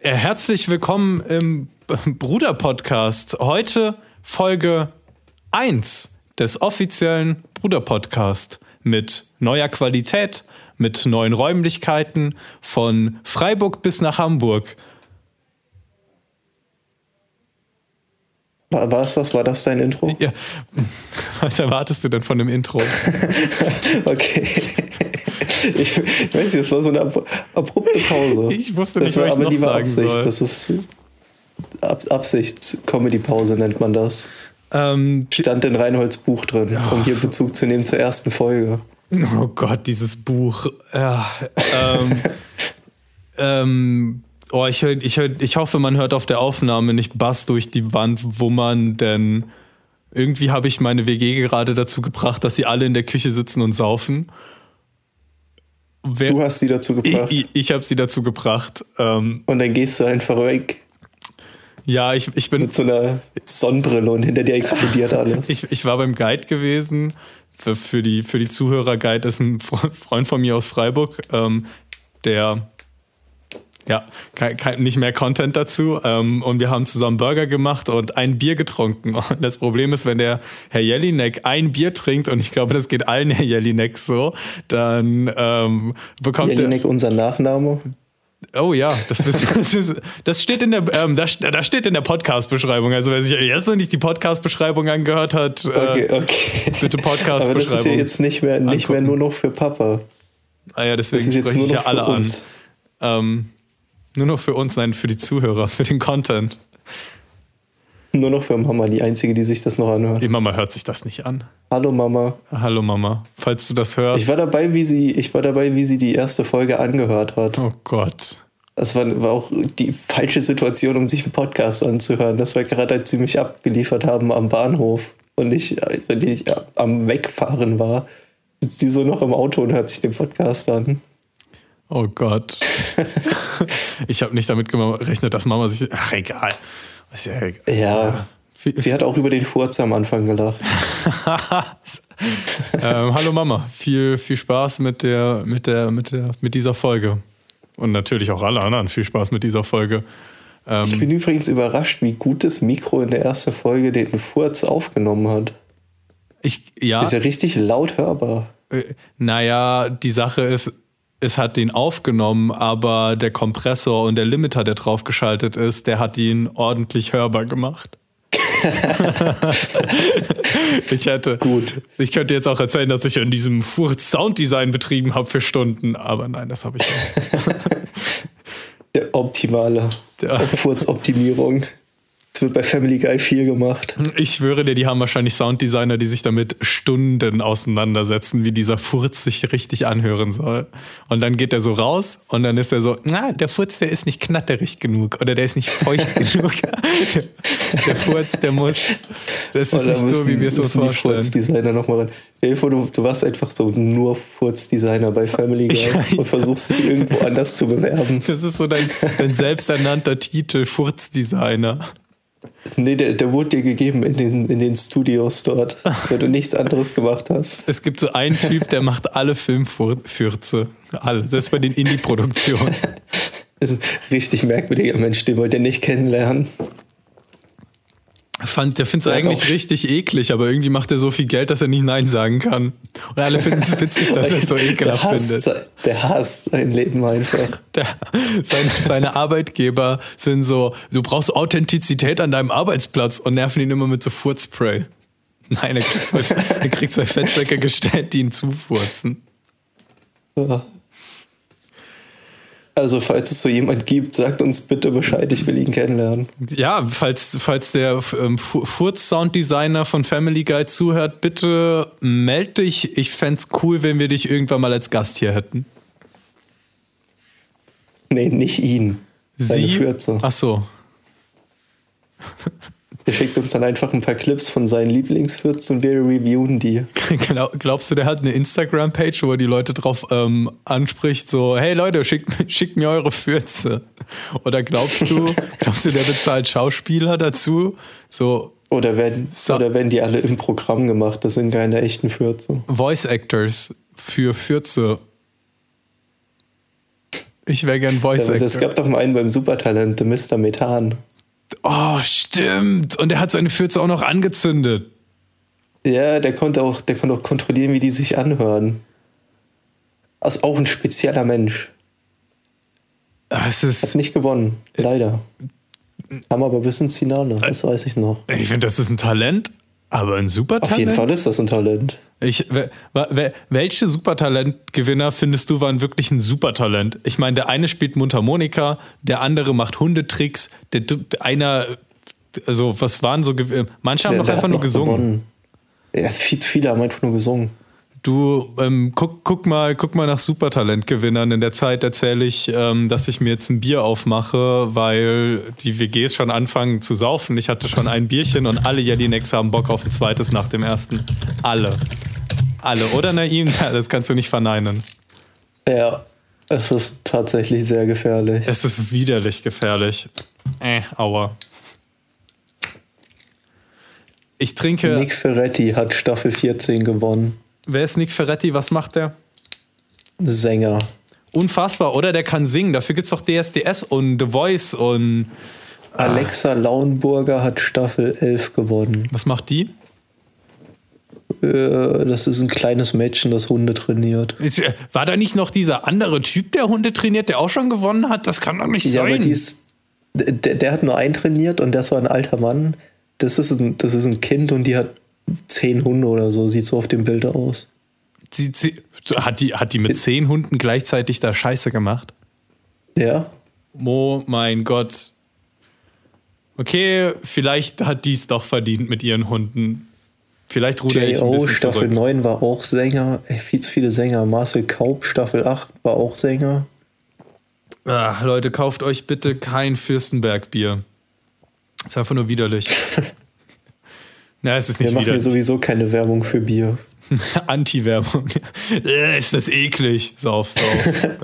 Äh, herzlich willkommen im Bruder-Podcast. Heute Folge 1 des offiziellen Bruder-Podcast mit neuer Qualität, mit neuen Räumlichkeiten von Freiburg bis nach Hamburg. War, war es das? War das dein Intro? Ja. Was erwartest du denn von dem Intro? okay. Ich, weiß nicht, das war so eine ab, abrupte Pause. Ich wusste das nicht, was ich aber noch die war Absicht. soll. Das ist Ab, Absichts-Comedy-Pause nennt man das. Ähm, Stand in Reinholds Buch drin, um hier Bezug zu nehmen zur ersten Folge. Oh Gott, dieses Buch. Ja, ähm, ähm, oh, ich, hör, ich, hör, ich hoffe, man hört auf der Aufnahme nicht Bass durch die Wand, man denn. Irgendwie habe ich meine WG gerade dazu gebracht, dass sie alle in der Küche sitzen und saufen. Wer, Du hast sie dazu gebracht. ich, ich, habe sie dazu gebracht. Ähm, und dann gehst du einfach weg ja, ich, ich bin. mit so einer Sonnenbrille und hinter dir explodiert alles. Ich, ich war beim Guide gewesen. Für, für, die, für die Zuhörer, Guide ist ein Fre- Freund von mir aus Freiburg, ähm, der ja, kein, kein, nicht mehr Content dazu. Ähm, und wir haben zusammen Burger gemacht und ein Bier getrunken. Und das Problem ist, wenn der Herr Jelinek ein Bier trinkt, und ich glaube, das geht allen Herr Jelineks so, dann ähm, bekommt Jelinek, unser Nachname. Oh ja, das, das, das steht in der, ähm, das, das steht in der Podcast-Beschreibung. Also wer sich jetzt noch nicht die Podcast-Beschreibung angehört hat, Okay, äh, okay. bitte Aber das ist ja Podcast-Beschreibung. jetzt nicht mehr, nicht mehr nur noch für Papa. ah ja, Das deswegen ist jetzt spreche nur ich ja alle für an. uns. Ähm, nur noch für uns, nein, für die Zuhörer, für den Content. Nur noch für Mama, die einzige, die sich das noch anhört. Die Mama hört sich das nicht an. Hallo Mama. Hallo Mama, falls du das hörst. Ich war dabei, wie sie, ich war dabei, wie sie die erste Folge angehört hat. oh Gott. Das war, war auch die falsche Situation, um sich einen Podcast anzuhören. Das war gerade, als sie mich abgeliefert haben am Bahnhof und ich, also ich am Wegfahren war, sitzt die so noch im Auto und hört sich den Podcast an. Oh Gott. ich habe nicht damit gerechnet, dass Mama sich. Ach, egal. Ist ja egal. Ja. Sie hat auch über den Furz am Anfang gelacht. ähm, hallo Mama, viel, viel Spaß mit der, mit der, mit der, mit dieser Folge. Und natürlich auch alle anderen viel Spaß mit dieser Folge. Ähm, Ich bin übrigens überrascht, wie gut das Mikro in der ersten Folge den Furz aufgenommen hat. ich, ja, Ist ja richtig laut hörbar. äh, naja, die Sache ist, es hat ihn aufgenommen, aber der Kompressor und der Limiter, der draufgeschaltet ist, der hat ihn ordentlich hörbar gemacht. ich hätte, Gut. ich könnte jetzt auch erzählen, dass ich an diesem Furz Sounddesign betrieben habe für Stunden, aber nein, das habe ich nicht. Der optimale Ja. Furzoptimierung. Das wird bei Family Guy viel gemacht. Ich schwöre dir, die haben wahrscheinlich Sounddesigner, die sich damit Stunden auseinandersetzen, wie dieser Furz sich richtig anhören soll. Und dann geht er so raus und dann ist er so, na, der Furz, der ist nicht knatterig genug oder der ist nicht feucht genug. Der, Furz, der muss, das ist Oder nicht so, wie wir es uns müssen die vorstellen. Furzdesigner nochmal ran. Stell dir vor, du, du warst einfach so nur Furzdesigner bei Family Guy ja. und versuchst dich irgendwo anders zu bewerben. Das ist so dein, dein selbsternannter Titel, Furzdesigner. Nee, der, der wurde dir gegeben in den, in den Studios dort, weil du nichts anderes gemacht hast. Es gibt so einen Typ, der macht alle Filmfürze. Alle, selbst bei den Indie-Produktionen. Das ist ein richtig merkwürdiger Mensch, den wollt ihr nicht kennenlernen. Fand, der findet es Ja, eigentlich auch. richtig eklig, aber irgendwie macht er so viel Geld, dass er nicht Nein sagen kann. Und alle finden es witzig, dass er es so der ekelhaft hasst, findet. der hasst sein Leben einfach. Der, seine, seine Arbeitgeber sind so, du brauchst Authentizität an deinem Arbeitsplatz und nerven ihn immer mit so Furzspray. Nein, er kriegt zwei, er kriegt zwei Fettsäcke gestellt, die ihn zufurzen. Ja. Also, falls es so jemand gibt, sagt uns bitte Bescheid, ich will ihn kennenlernen. Ja, falls, falls der ähm, Fu- Furz-Sound-Designer von Family Guy zuhört, bitte meld dich. Ich fänd's cool, wenn wir dich irgendwann mal als Gast hier hätten. Nee, nicht ihn. Seine Sie? Fürze. Ach so. Der schickt uns dann einfach ein paar Clips von seinen Lieblingsfürzen und wir reviewen die. Glaub- Glaubst du, der hat eine Instagram-Page, wo er die Leute drauf ähm, anspricht, so, hey Leute, schickt, schickt mir eure Fürze. Oder glaubst du, glaubst du, der bezahlt Schauspieler dazu? So Oder werden, So. oder werden die alle im Programm gemacht? Das sind keine echten Fürze. Voice Actors für Fürze. Ich wäre gern Voice Ja, Actor. das gab doch mal einen beim Supertalent, der Mr. Methan. Oh, stimmt. Und er hat seine Fürze auch noch angezündet. Ja, der konnte auch, der konnte auch kontrollieren, wie die sich anhören. Also auch ein spezieller Mensch. Es Hat ist, nicht gewonnen, leider. Haben aber bis ins Finale, das weiß ich noch. ich finde, das ist ein Talent, aber ein Supertalent. Auf jeden Fall ist das ein Talent. Ich, we- we- welche Supertalentgewinner findest du waren wirklich ein Supertalent? Ich meine, der eine spielt Mundharmonika, der andere macht Hundetricks, der, dritte- einer, also was waren so, manche haben Der- doch der einfach nur gesungen. gewonnen. Ja, viel, viele haben einfach nur gesungen. Du, ähm, guck, guck mal, guck mal nach Supertalentgewinnern. In der Zeit erzähle ich, ähm, dass ich mir jetzt ein Bier aufmache, weil die WGs schon anfangen zu saufen. Ich hatte schon ein Bierchen und alle Jelinex haben Bock auf ein zweites nach dem ersten. Alle. Alle. Oder Naim? Das kannst du nicht verneinen. Ja, es ist tatsächlich sehr gefährlich. Es ist widerlich gefährlich. Äh, aua. Ich trinke. Nick Ferretti hat Staffel 14 gewonnen. Wer ist Nick Ferretti? Was macht der? Sänger. Unfassbar, oder? Der kann singen. Dafür gibt's doch DSDS und The Voice und. Alexa Lauenburger hat Staffel 11 gewonnen. Was macht die? Äh, das ist ein kleines Mädchen, das Hunde trainiert. Äh, War da nicht noch dieser andere Typ, der Hunde trainiert, der auch schon gewonnen hat? Das kann doch nicht Ja, aber sein. die ist, der, der hat nur einen trainiert und das war ein alter Mann. Das ist ein, das ist ein Kind und die hat zehn Hunde oder so, sieht so auf dem Bild aus. sie, sie, hat, die, hat die mit zehn Hunden gleichzeitig da Scheiße gemacht? Ja, Oh mein Gott. Okay, vielleicht hat die es doch verdient mit ihren Hunden. Vielleicht ruder ich ein bisschen Staffel zurück. 9 war auch Sänger. Ey, viel zu viele Sänger. Marcel Kaub, Staffel 8 war auch Sänger. Ah, Leute, kauft euch bitte kein Fürstenberg-Bier. Ist einfach nur widerlich. Na, es ist Wir nicht machen hier sowieso keine Werbung für Bier. Anti-Werbung. Äh, ist das eklig. Sauf, sauf.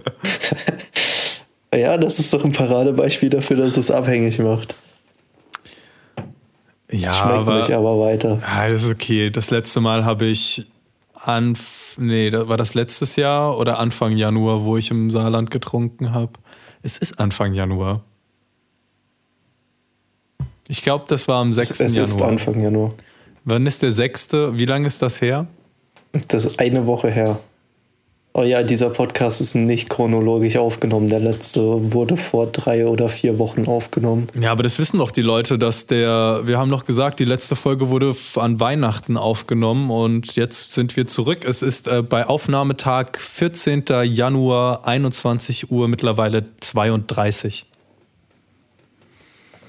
Ja, das ist doch ein Paradebeispiel dafür, dass es abhängig macht. Ja, Schmeckt aber, nicht, aber weiter. Ah, das ist okay. Das letzte Mal habe ich an, nee, da- war das letztes Jahr oder Anfang Januar, wo ich im Saarland getrunken habe. Es ist Anfang Januar. Ich glaube, das war am 6. Es ist Januar. Anfang Januar. Wann ist der 6.? Wie lange ist das her? Das ist eine Woche her. Oh ja, dieser Podcast ist nicht chronologisch aufgenommen. Der letzte wurde vor drei oder vier Wochen aufgenommen. Ja, aber das wissen doch die Leute, dass der, wir haben noch gesagt, die letzte Folge wurde an Weihnachten aufgenommen und jetzt sind wir zurück. Es ist äh, bei Aufnahmetag 14. Januar, 21 Uhr, mittlerweile 32.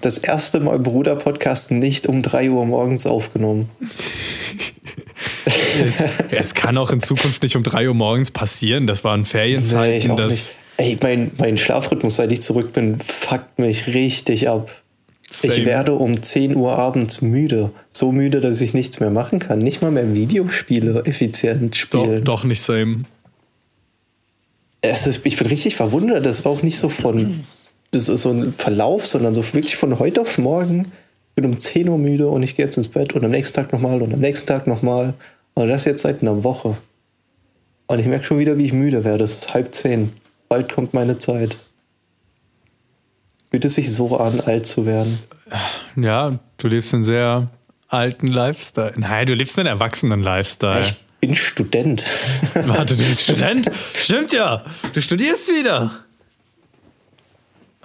Das erste Mal Bruder-Podcast nicht um 3 Uhr morgens aufgenommen. Es, es kann auch in Zukunft nicht um 3 Uhr morgens passieren. Das waren Nee, Ferienzeiten. auch das. Ey, mein, mein Schlafrhythmus, seit ich zurück bin, fuckt mich richtig ab. Same. Ich werde um 10 Uhr abends müde. So müde, dass ich nichts mehr machen kann. Nicht mal mehr Videospiele effizient doch, spielen. doch nicht same. Es ist, ich bin richtig verwundert. Das war auch nicht so von das ist so ein Verlauf, sondern so wirklich von heute auf morgen. Ich bin um 10 Uhr müde und ich gehe jetzt ins Bett und am nächsten Tag nochmal und am nächsten Tag nochmal. Und das jetzt seit einer Woche. Und ich merke schon wieder, wie ich müde werde. Es ist halb zehn. Bald kommt meine Zeit. Fühlt es sich so an, alt zu werden? Ja, du lebst einen sehr alten Lifestyle. Nein, du lebst einen erwachsenen Lifestyle. Ich bin Student. Warte, du bist Student? Stimmt ja. Du studierst wieder.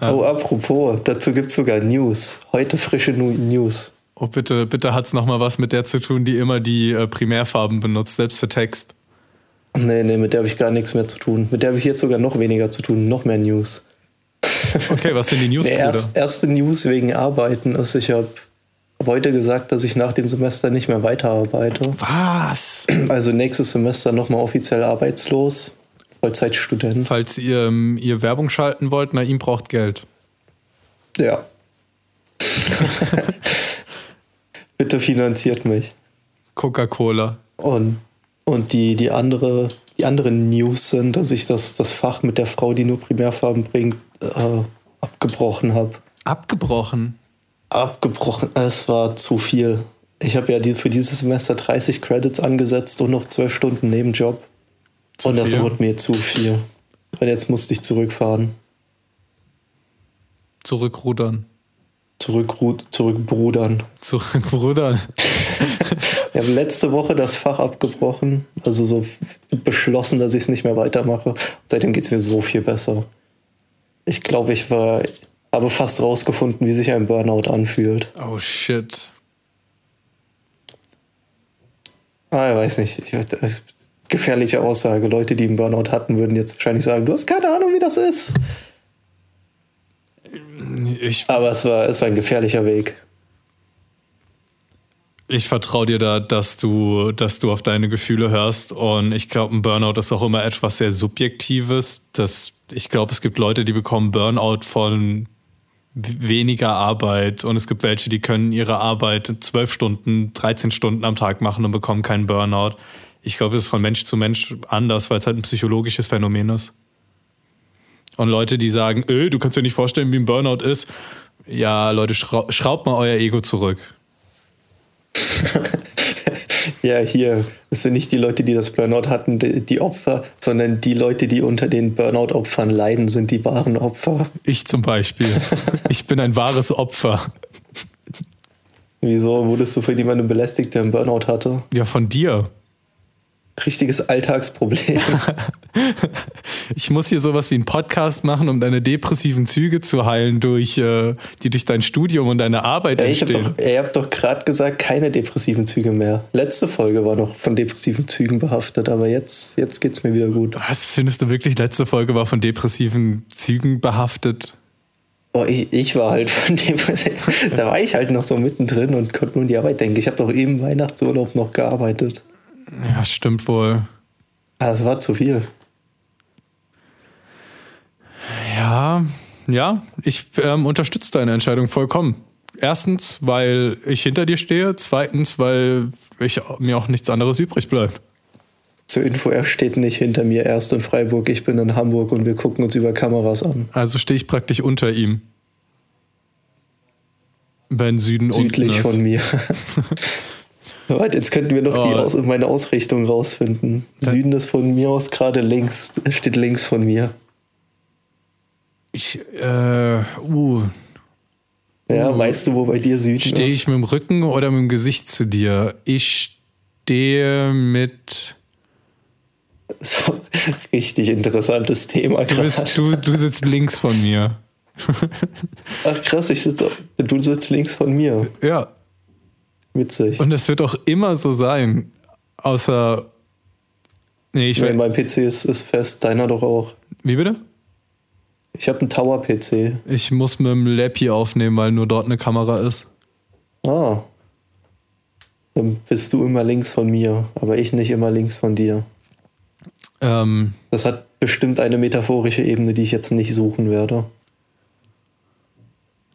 Oh, apropos, dazu gibt es sogar News. Heute frische News. Oh, bitte, bitte hat's noch mal was mit der zu tun, die immer die äh, Primärfarben benutzt, selbst für Text. Nee, nee, mit der habe ich gar nichts mehr zu tun. Mit der habe ich jetzt sogar noch weniger zu tun. Noch mehr News. Okay, was sind die News, Nee, erst, erste News wegen Arbeiten ist, ich habe heute gesagt, dass ich nach dem Semester nicht mehr weiterarbeite. Was? Also nächstes Semester nochmal offiziell arbeitslos. Vollzeitstudent. Falls ihr, ähm, ihr Werbung schalten wollt, na, ihm braucht Geld. Ja. Bitte finanziert mich. Coca-Cola. Und, und die, die, andere, die anderen News sind, dass ich das, das Fach mit der Frau, die nur Primärfarben bringt, äh, abgebrochen habe. Abgebrochen. Abgebrochen, es war zu viel. Ich habe ja die, für dieses Semester 30 Credits angesetzt und noch 12 Stunden Nebenjob. Und das viel? wurde mir zu viel. Und jetzt musste ich zurückfahren. Zurückrudern. Zurückru zurückbrudern. Zurückrudern. ich habe letzte Woche das Fach abgebrochen, also so beschlossen, dass ich es nicht mehr weitermache. seitdem geht es mir so viel besser. Ich glaube, ich war, habe fast rausgefunden, wie sich ein Burnout anfühlt. Oh shit. Ah, ich weiß nicht. Ich, gefährliche Aussage. Leute, die einen Burnout hatten, würden jetzt wahrscheinlich sagen, du hast keine Ahnung, wie das ist. Ich, Aber es war, es war ein gefährlicher Weg. Ich vertraue dir da, dass du, dass du auf deine Gefühle hörst. Und ich glaube, ein Burnout ist auch immer etwas sehr Subjektives. Das, ich glaube, es gibt Leute, die bekommen Burnout von weniger Arbeit und es gibt welche, die können ihre Arbeit zwölf Stunden, 13 Stunden am Tag machen und bekommen keinen Burnout. Ich glaube, das ist von Mensch zu Mensch anders, weil es halt ein psychologisches Phänomen ist. Und Leute, die sagen, öh, du kannst dir nicht vorstellen, wie ein Burnout ist. Ja, Leute, schraubt mal euer Ego zurück. ja, hier, das sind nicht die Leute, die das Burnout hatten, die Opfer, sondern die Leute, die unter den Burnout-Opfern leiden, sind die wahren Opfer. Ich zum Beispiel. ich bin ein wahres Opfer. Wieso wurdest du von jemandem belästigt, der einen Burnout hatte? Ja, von dir richtiges Alltagsproblem. ich muss hier sowas wie einen Podcast machen, um deine depressiven Züge zu heilen, durch, äh, die durch dein Studium und deine Arbeit ja, ich entstehen. Hab doch, ihr habt doch gerade gesagt, keine depressiven Züge mehr. Letzte Folge war noch von depressiven Zügen behaftet, aber jetzt, jetzt geht es mir wieder gut. Was findest du wirklich? Letzte Folge war von depressiven Zügen behaftet? Oh, ich, ich war halt von dem, da war ich halt noch so mittendrin und konnte nur an die Arbeit denken. Ich habe doch eben Weihnachtsurlaub noch gearbeitet. Ja, stimmt wohl. Das war zu viel. Ja, ja, ich ähm, unterstütze deine Entscheidung vollkommen. Erstens, weil ich hinter dir stehe. Zweitens, weil ich, mir auch nichts anderes übrig bleibt. Zur Info, er steht nicht hinter mir erst in Freiburg, ich bin in Hamburg und wir gucken uns über Kameras an. Also stehe ich praktisch unter ihm. Wenn Süden Südlich von mir. Warte, jetzt könnten wir noch oh. die Aus meine Ausrichtung rausfinden. Süden ist von mir aus gerade links, steht links von mir. Ich, äh, uh. Ja, uh. weißt du, wo bei dir Süden Stehe ich mit dem Rücken oder mit dem Gesicht zu dir? Ich stehe mit. Ist ein richtig interessantes Thema. Du, bist, du, du sitzt links von mir. Ach krass, ich sitze, du sitzt links von mir. Ja. Witzig. Und es wird auch immer so sein. Außer. Nee, ich nee, mein PC ist, ist fest, deiner doch auch. Wie bitte? Ich habe einen Tower-PC. Ich muss mit dem Lappy aufnehmen, weil nur dort eine Kamera ist. Ah. Dann bist du immer links von mir, aber ich nicht immer links von dir. Ähm, das hat bestimmt eine metaphorische Ebene, die ich jetzt nicht suchen werde.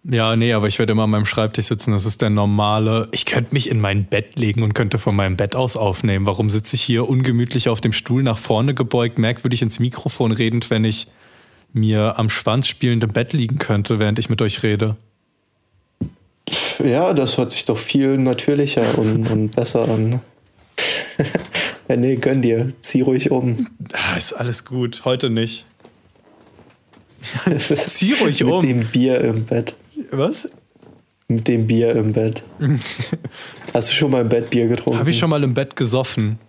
Ja, nee, aber ich werde immer an meinem Schreibtisch sitzen. Das ist der normale. Ich könnte mich in mein Bett legen und könnte von meinem Bett aus aufnehmen. Warum sitze ich hier ungemütlich auf dem Stuhl nach vorne gebeugt, merkwürdig ins Mikrofon redend, wenn ich mir am Schwanz spielend im Bett liegen könnte, während ich mit euch rede? Ja, das hört sich doch viel natürlicher und, und besser an. ja, nee, gönn dir. Zieh ruhig um. Ah, ist alles gut. Heute nicht. Zieh ruhig um. Mit dem Bier im Bett. Was? Mit dem Bier im Bett. Hast du schon mal im Bett Bier getrunken? Habe ich schon mal im Bett gesoffen?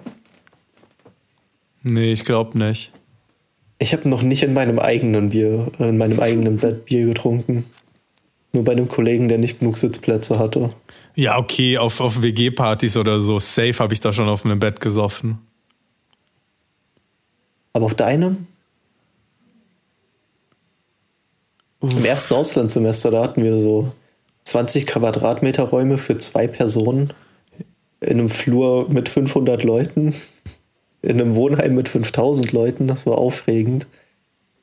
Nee, ich glaube nicht. Ich habe noch nicht in meinem eigenen Bier, äh, in meinem eigenen Bett Bier getrunken. Nur bei einem Kollegen, der nicht genug Sitzplätze hatte. Ja, okay, auf, auf WG-Partys oder so. Safe habe ich da schon auf meinem Bett gesoffen. Aber auf deinem? Uff. Im ersten Auslandssemester, da hatten wir so 20 Quadratmeter Räume für zwei Personen in einem Flur mit 500 Leuten, in einem Wohnheim mit 5000 Leuten, das war aufregend.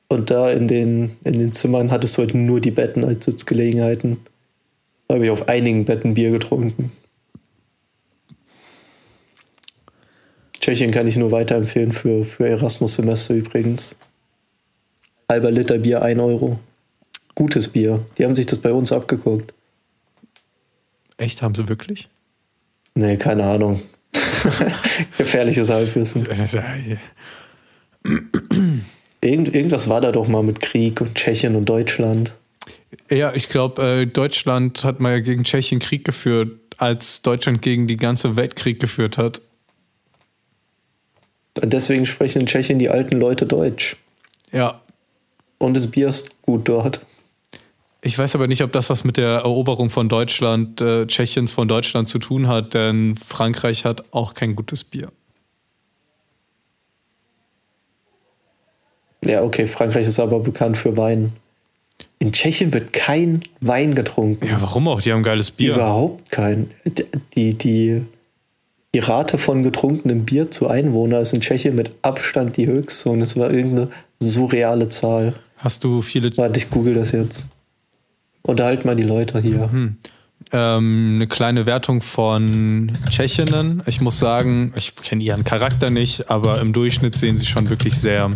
Und da in den, in den Zimmern hattest du halt nur die Betten als Sitzgelegenheiten. Da habe ich auf einigen Betten Bier getrunken. Tschechien kann ich nur weiterempfehlen für, für Erasmus-Semester übrigens. Halber Liter Bier, 1 Euro. Gutes Bier. Die haben sich das bei uns abgeguckt. Echt? Haben sie wirklich? Nee, keine Ahnung. Gefährliches Halbwissen. Irgend, irgendwas war da doch mal mit Krieg und Tschechien und Deutschland. Ja, ich glaube, äh, Deutschland hat mal gegen Tschechien Krieg geführt, als Deutschland gegen die ganze Welt Krieg geführt hat. Und deswegen sprechen in Tschechien die alten Leute Deutsch. Ja. Und das Bier ist gut dort. Ich weiß aber nicht, ob das was mit der Eroberung von Deutschland, äh, Tschechiens von Deutschland zu tun hat, denn Frankreich hat auch kein gutes Bier. Ja, okay, Frankreich ist aber bekannt für Wein. In Tschechien wird kein Wein getrunken. Ja, warum auch? Die haben geiles Bier. Überhaupt kein. Die, die, die Rate von getrunkenem Bier zu Einwohner ist in Tschechien mit Abstand die höchste und es war irgendeine surreale Zahl. Hast du viele. Warte, ich google das jetzt. Unterhalt mal die Leute hier. Hm. Ähm, eine kleine Wertung von Tschechinnen. Ich muss sagen, ich kenne ihren Charakter nicht, aber im Durchschnitt sehen sie schon wirklich sehr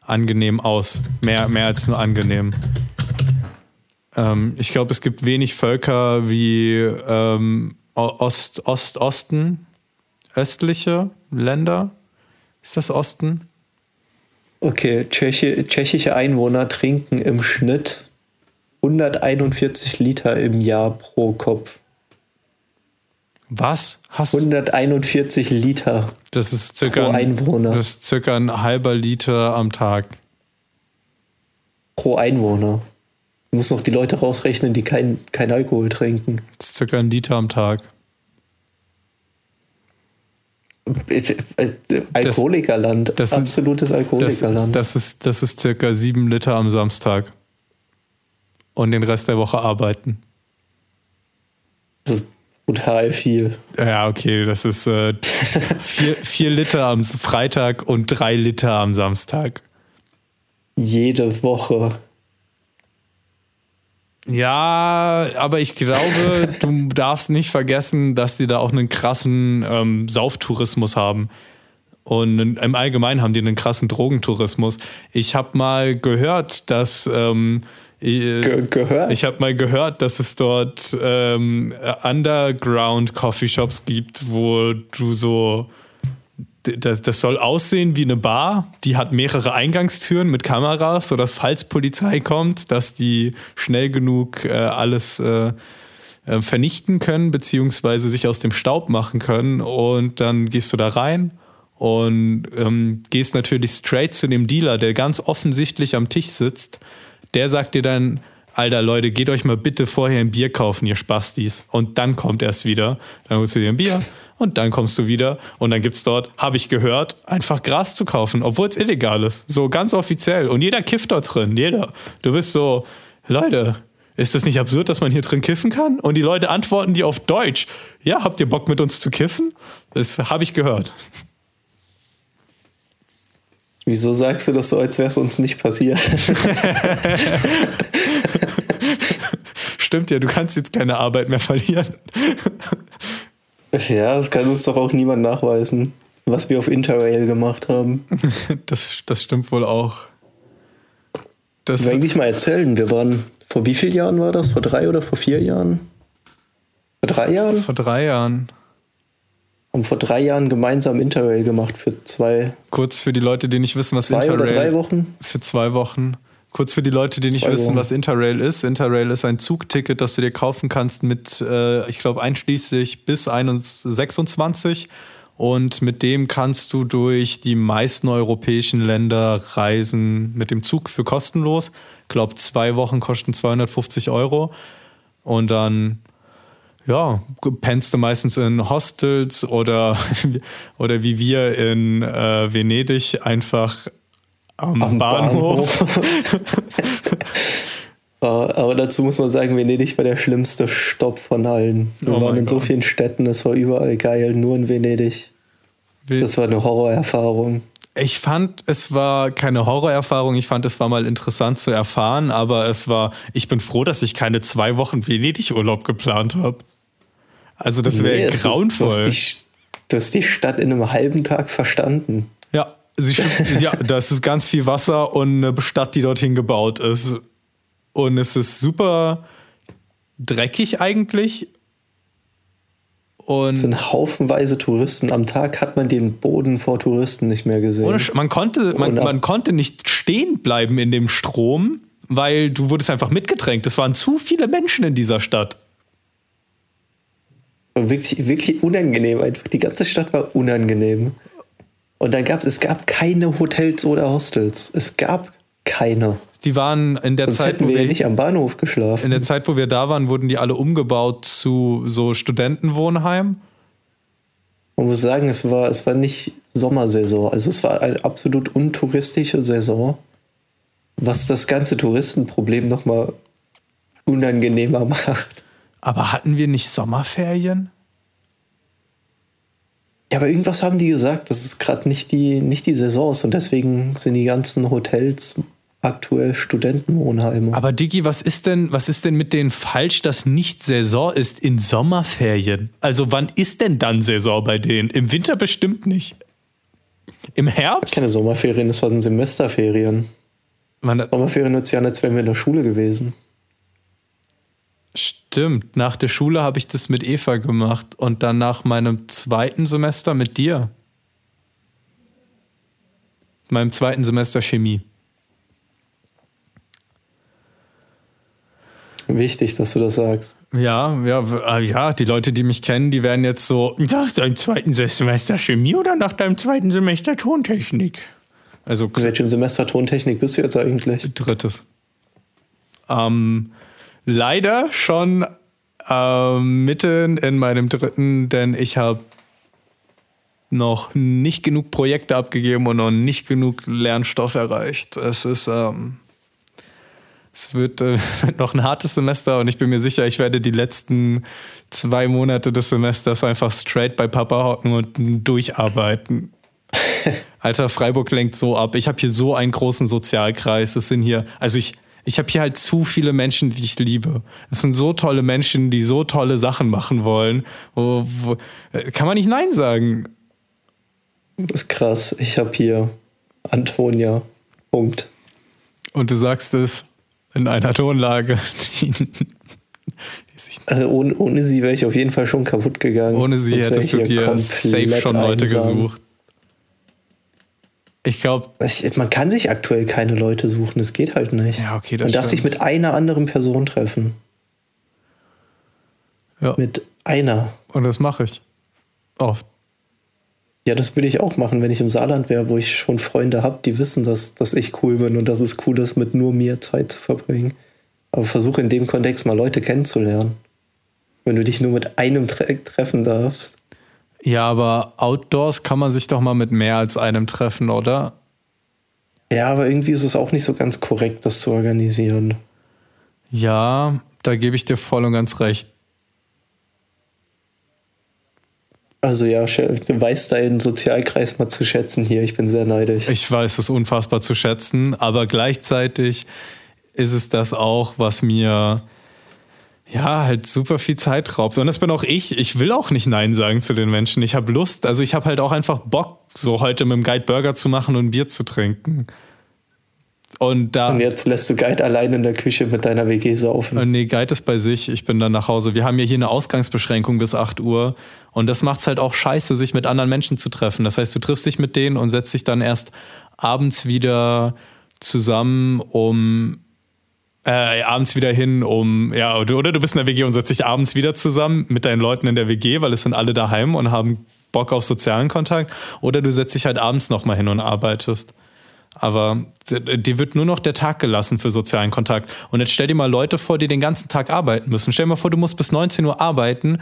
angenehm aus. Mehr, mehr als nur angenehm. Ähm, ich glaube, es gibt wenig Völker wie ähm, Ost, Ost, Osten, östliche Länder. Ist das Osten? Okay, Tschechi tschechische Einwohner trinken im Schnitt 141 Liter im Jahr pro Kopf. Was? Hast 141 Liter. Das ist circa pro Einwohner. Das ist circa ein halber Liter am Tag. Pro Einwohner. Du musst noch die Leute rausrechnen, die kein, kein Alkohol trinken. Das ist circa ein Liter am Tag. Ist, äh, Alkoholikerland. Das, das Absolutes Alkoholikerland. Das, das, ist, das ist circa sieben Liter am Samstag. Und den Rest der Woche arbeiten. Das ist brutal viel. Ja, okay, das ist äh, vier, vier Liter am Freitag und drei Liter am Samstag. Jede Woche. Ja, aber ich glaube, du darfst nicht vergessen, dass die da auch einen krassen ähm, Sauftourismus haben. Und im Allgemeinen haben die einen krassen Drogentourismus. Ich habe mal gehört, dass ähm, Ge gehört. Ich habe mal gehört, dass es dort ähm, Underground Coffeeshops gibt, wo du so das, das soll aussehen wie eine Bar, die hat mehrere Eingangstüren mit Kameras, sodass falls Polizei kommt, dass die schnell genug äh, alles äh, äh, vernichten können, beziehungsweise sich aus dem Staub machen können. Und dann gehst du da rein und ähm, gehst natürlich straight zu dem Dealer, der ganz offensichtlich am Tisch sitzt. Der sagt dir dann, Alter, Leute, geht euch mal bitte vorher ein Bier kaufen, ihr Spastis. Und dann kommt erst wieder. Dann holst du dir ein Bier und dann kommst du wieder und dann gibt's dort, habe ich gehört, einfach Gras zu kaufen, obwohl es illegal ist. So ganz offiziell. Und jeder kifft dort drin, jeder. Du bist so, Leute, ist das nicht absurd, dass man hier drin kiffen kann? Und die Leute antworten dir auf Deutsch. Ja, habt ihr Bock mit uns zu kiffen? Das habe ich gehört. Wieso sagst du das so, als wäre es uns nicht passiert? Stimmt ja, du kannst jetzt keine Arbeit mehr verlieren. Ja, das kann uns doch auch niemand nachweisen, was wir auf Interrail gemacht haben. Das, das stimmt wohl auch. Das ich will eigentlich mal erzählen, wir waren, vor wie vielen Jahren war das? Vor drei oder vor vier Jahren? Vor drei Jahren? Vor drei Jahren. Haben vor drei Jahren gemeinsam Interrail gemacht für zwei. Kurz für die Leute, die nicht wissen, was zwei Interrail. Oder drei Wochen? Für zwei Wochen. Kurz für die Leute, die nicht Zwei wissen, Wochen. was Interrail ist. Interrail ist ein Zugticket, das du dir kaufen kannst mit, äh, ich glaube, einschließlich bis 26. Und mit dem kannst du durch die meisten europäischen Länder reisen mit dem Zug für kostenlos. Ich glaube, zwei Wochen kosten 250 Euro. Und dann, ja, pennst du meistens in Hostels oder, oder wie wir in äh, Venedig einfach am, am Bahnhof. Bahnhof. Aber dazu muss man sagen, Venedig war der schlimmste Stopp von allen. Wir oh waren in so vielen Städten, es war überall geil, nur in Venedig. Das war eine Horrorerfahrung. Ich fand, es war keine Horrorerfahrung. Ich fand, es war mal interessant zu erfahren, aber es war, ich bin froh, dass ich keine zwei Wochen Venedig-Urlaub geplant habe. Also, das wäre nee, grauenvoll. Ist, du, hast die, du hast die Stadt in einem halben Tag verstanden. Ja, Sie, ja, das ist ganz viel Wasser und eine Stadt, die dorthin gebaut ist. Und es ist super dreckig eigentlich. Und es sind haufenweise Touristen. Am Tag hat man den Boden vor Touristen nicht mehr gesehen. man konnte, man, man konnte nicht stehen bleiben in dem Strom, weil du wurdest einfach mitgedrängt. Es waren zu viele Menschen in dieser Stadt. Wirklich, wirklich unangenehm. Einfach die ganze Stadt war unangenehm. Und dann gab es, es gab keine Hotels oder Hostels. Es gab keine. Die waren in der Sonst Zeit, wo wir wir, nicht am Bahnhof geschlafen. in der Zeit, wo wir da waren, wurden die alle umgebaut zu so Studentenwohnheimen. Man muss sagen, es war, es war nicht Sommersaison. Also es war eine absolut untouristische Saison, was das ganze Touristenproblem nochmal unangenehmer macht. Aber hatten wir nicht Sommerferien? Ja, aber irgendwas haben die gesagt, dass es gerade nicht die, nicht die Saison ist und deswegen sind die ganzen Hotels aktuell Studentenwohnheime. Aber Digi, was ist denn, was ist denn mit denen falsch, dass nicht Saison ist in Sommerferien? Also wann ist denn dann Saison bei denen? Im Winter bestimmt nicht. Im Herbst? Keine Sommerferien, das waren Semesterferien. Man, Sommerferien sich an, als wären wir in der Schule gewesen. Stimmt. Nach der Schule habe ich das mit Eva gemacht und dann nach meinem zweiten Semester mit dir. Meinem zweiten Semester Chemie. Wichtig, dass du das sagst. Ja, ja, äh, ja, die Leute, die mich kennen, die werden jetzt so, nach deinem zweiten Semester Chemie oder nach deinem zweiten Semester Tontechnik? Also In welchem Semester Tontechnik bist du jetzt eigentlich? drittes. Ähm, leider schon ähm, mitten in meinem dritten, denn ich habe noch nicht genug Projekte abgegeben und noch nicht genug Lernstoff erreicht. Es ist, ähm, es wird äh, noch ein hartes Semester und ich bin mir sicher, ich werde die letzten zwei Monate des Semesters einfach straight bei Papa hocken und durcharbeiten. Alter, Freiburg lenkt so ab. Ich habe hier so einen großen Sozialkreis. Es sind hier, also ich, ich habe hier halt zu viele Menschen, die ich liebe. Es sind so tolle Menschen, die so tolle Sachen machen wollen. Wo, wo, äh, kann man nicht Nein sagen. Das ist krass. Ich habe hier Antonia. Punkt. Und du sagst es in einer Tonlage, die, Also ohne, ohne sie wäre ich auf jeden Fall schon kaputt gegangen. Ohne sie hättest du dir safe schon Leute einsam. gesucht. Ich glaube, man kann sich aktuell keine Leute suchen, es geht halt nicht. Ja, okay, das man darf stimmt. sich mit einer anderen Person treffen. ja, Mit einer. und das mache ich. Oft. Ja, das würde ich auch machen, wenn ich im Saarland wäre, wo ich schon Freunde habe, die wissen, dass, dass ich cool bin und dass es cool ist, mit nur mir Zeit zu verbringen. Aber versuche in dem Kontext mal Leute kennenzulernen. Wenn du dich nur mit einem tre treffen darfst. Ja, aber outdoors kann man sich doch mal mit mehr als einem treffen, oder? Ja, aber irgendwie ist es auch nicht so ganz korrekt, das zu organisieren. Ja, da gebe ich dir voll und ganz recht. Also ja, du weißt deinen Sozialkreis mal zu schätzen hier. Ich bin sehr neidisch. Ich weiß es unfassbar zu schätzen, aber gleichzeitig ist es das auch, was mir ja halt super viel Zeit raubt. Und das bin auch ich. Ich will auch nicht Nein sagen zu den Menschen. Ich habe Lust. Also ich habe halt auch einfach Bock, so heute mit dem Guide Burger zu machen und ein Bier zu trinken. Und da. Und jetzt lässt du Guide allein in der Küche mit deiner WG saufen. Äh, Nee, Guide ist bei sich. Ich bin dann nach Hause. Wir haben ja hier eine Ausgangsbeschränkung bis 8 Uhr. Und das macht's halt auch scheiße, sich mit anderen Menschen zu treffen. Das heißt, du triffst dich mit denen und setzt dich dann erst abends wieder zusammen, um äh, abends wieder hin, um, ja, oder oder du bist in der WG und setzt dich abends wieder zusammen mit deinen Leuten in der WG, weil es sind alle daheim und haben Bock auf sozialen Kontakt. Oder du setzt dich halt abends nochmal hin und arbeitest. Aber dir wird nur noch der Tag gelassen für sozialen Kontakt. Und jetzt stell dir mal Leute vor, die den ganzen Tag arbeiten müssen. Stell dir mal vor, du musst bis 19 Uhr arbeiten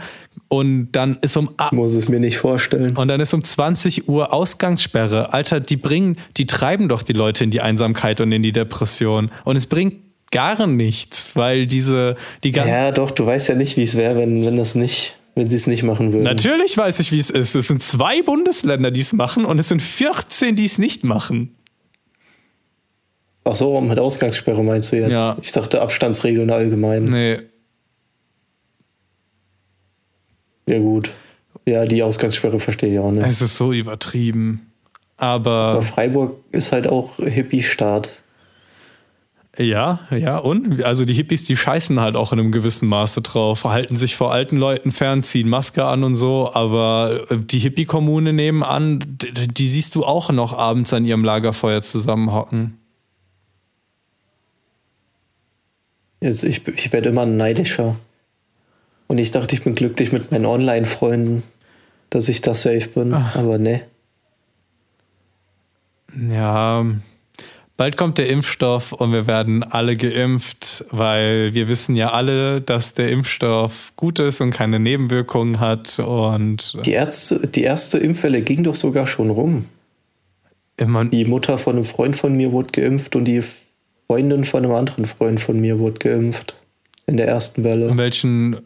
und dann ist um Muss es mir nicht vorstellen. und dann ist um 20 Uhr Ausgangssperre. Alter, die bringen, die treiben doch die Leute in die Einsamkeit und in die Depression. Und es bringt gar nichts, weil diese, die ganzen. Ja, doch, du weißt ja nicht, wie es wäre, wenn, wenn das nicht, wenn sie es nicht machen würden. Natürlich weiß ich, wie es ist. Es sind zwei Bundesländer, die es machen und es sind 14, die es nicht machen. Ach so, mit Ausgangssperre meinst du jetzt? Ja. Ich dachte Abstandsregeln allgemein. Nee. Ja, gut. Ja, die Ausgangssperre verstehe ich auch nicht. Es ist so übertrieben. Aber Aber Freiburg ist halt auch Hippie-Staat. Ja, ja, und? Also die Hippies, die scheißen halt auch in einem gewissen Maße drauf, halten sich vor alten Leuten fern, ziehen Maske an und so, aber äh, die Hippie-Kommune nebenan, die, die siehst du auch noch abends an ihrem Lagerfeuer zusammenhocken. Also ich, ich werde immer neidischer. Und ich dachte, ich bin glücklich mit meinen Online-Freunden, dass ich da safe bin, Ach. aber ne. Ja, bald kommt der Impfstoff und wir werden alle geimpft, weil wir wissen ja alle, dass der Impfstoff gut ist und keine Nebenwirkungen hat. Und die, Ärzte, die erste Impfwelle ging doch sogar schon rum. Immer. Die Mutter von einem Freund von mir wurde geimpft und die Freundin von einem anderen Freund von mir wurde geimpft. In der ersten Welle. In welchen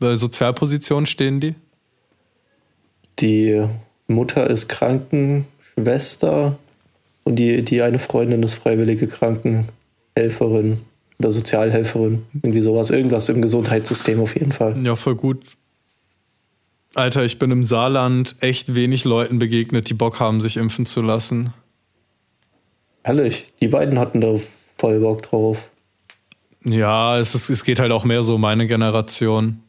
äh, Sozialpositionen stehen die? Die Mutter ist Krankenschwester und die, die eine Freundin ist freiwillige Krankenhelferin oder Sozialhelferin. Irgendwie sowas. Irgendwas im Gesundheitssystem auf jeden Fall. Ja, voll gut. Alter, ich bin im Saarland echt wenig Leuten begegnet, die Bock haben, sich impfen zu lassen. Ehrlich, die beiden hatten da voll Bock drauf. Ja, es, ist, es geht halt auch mehr so meine Generation.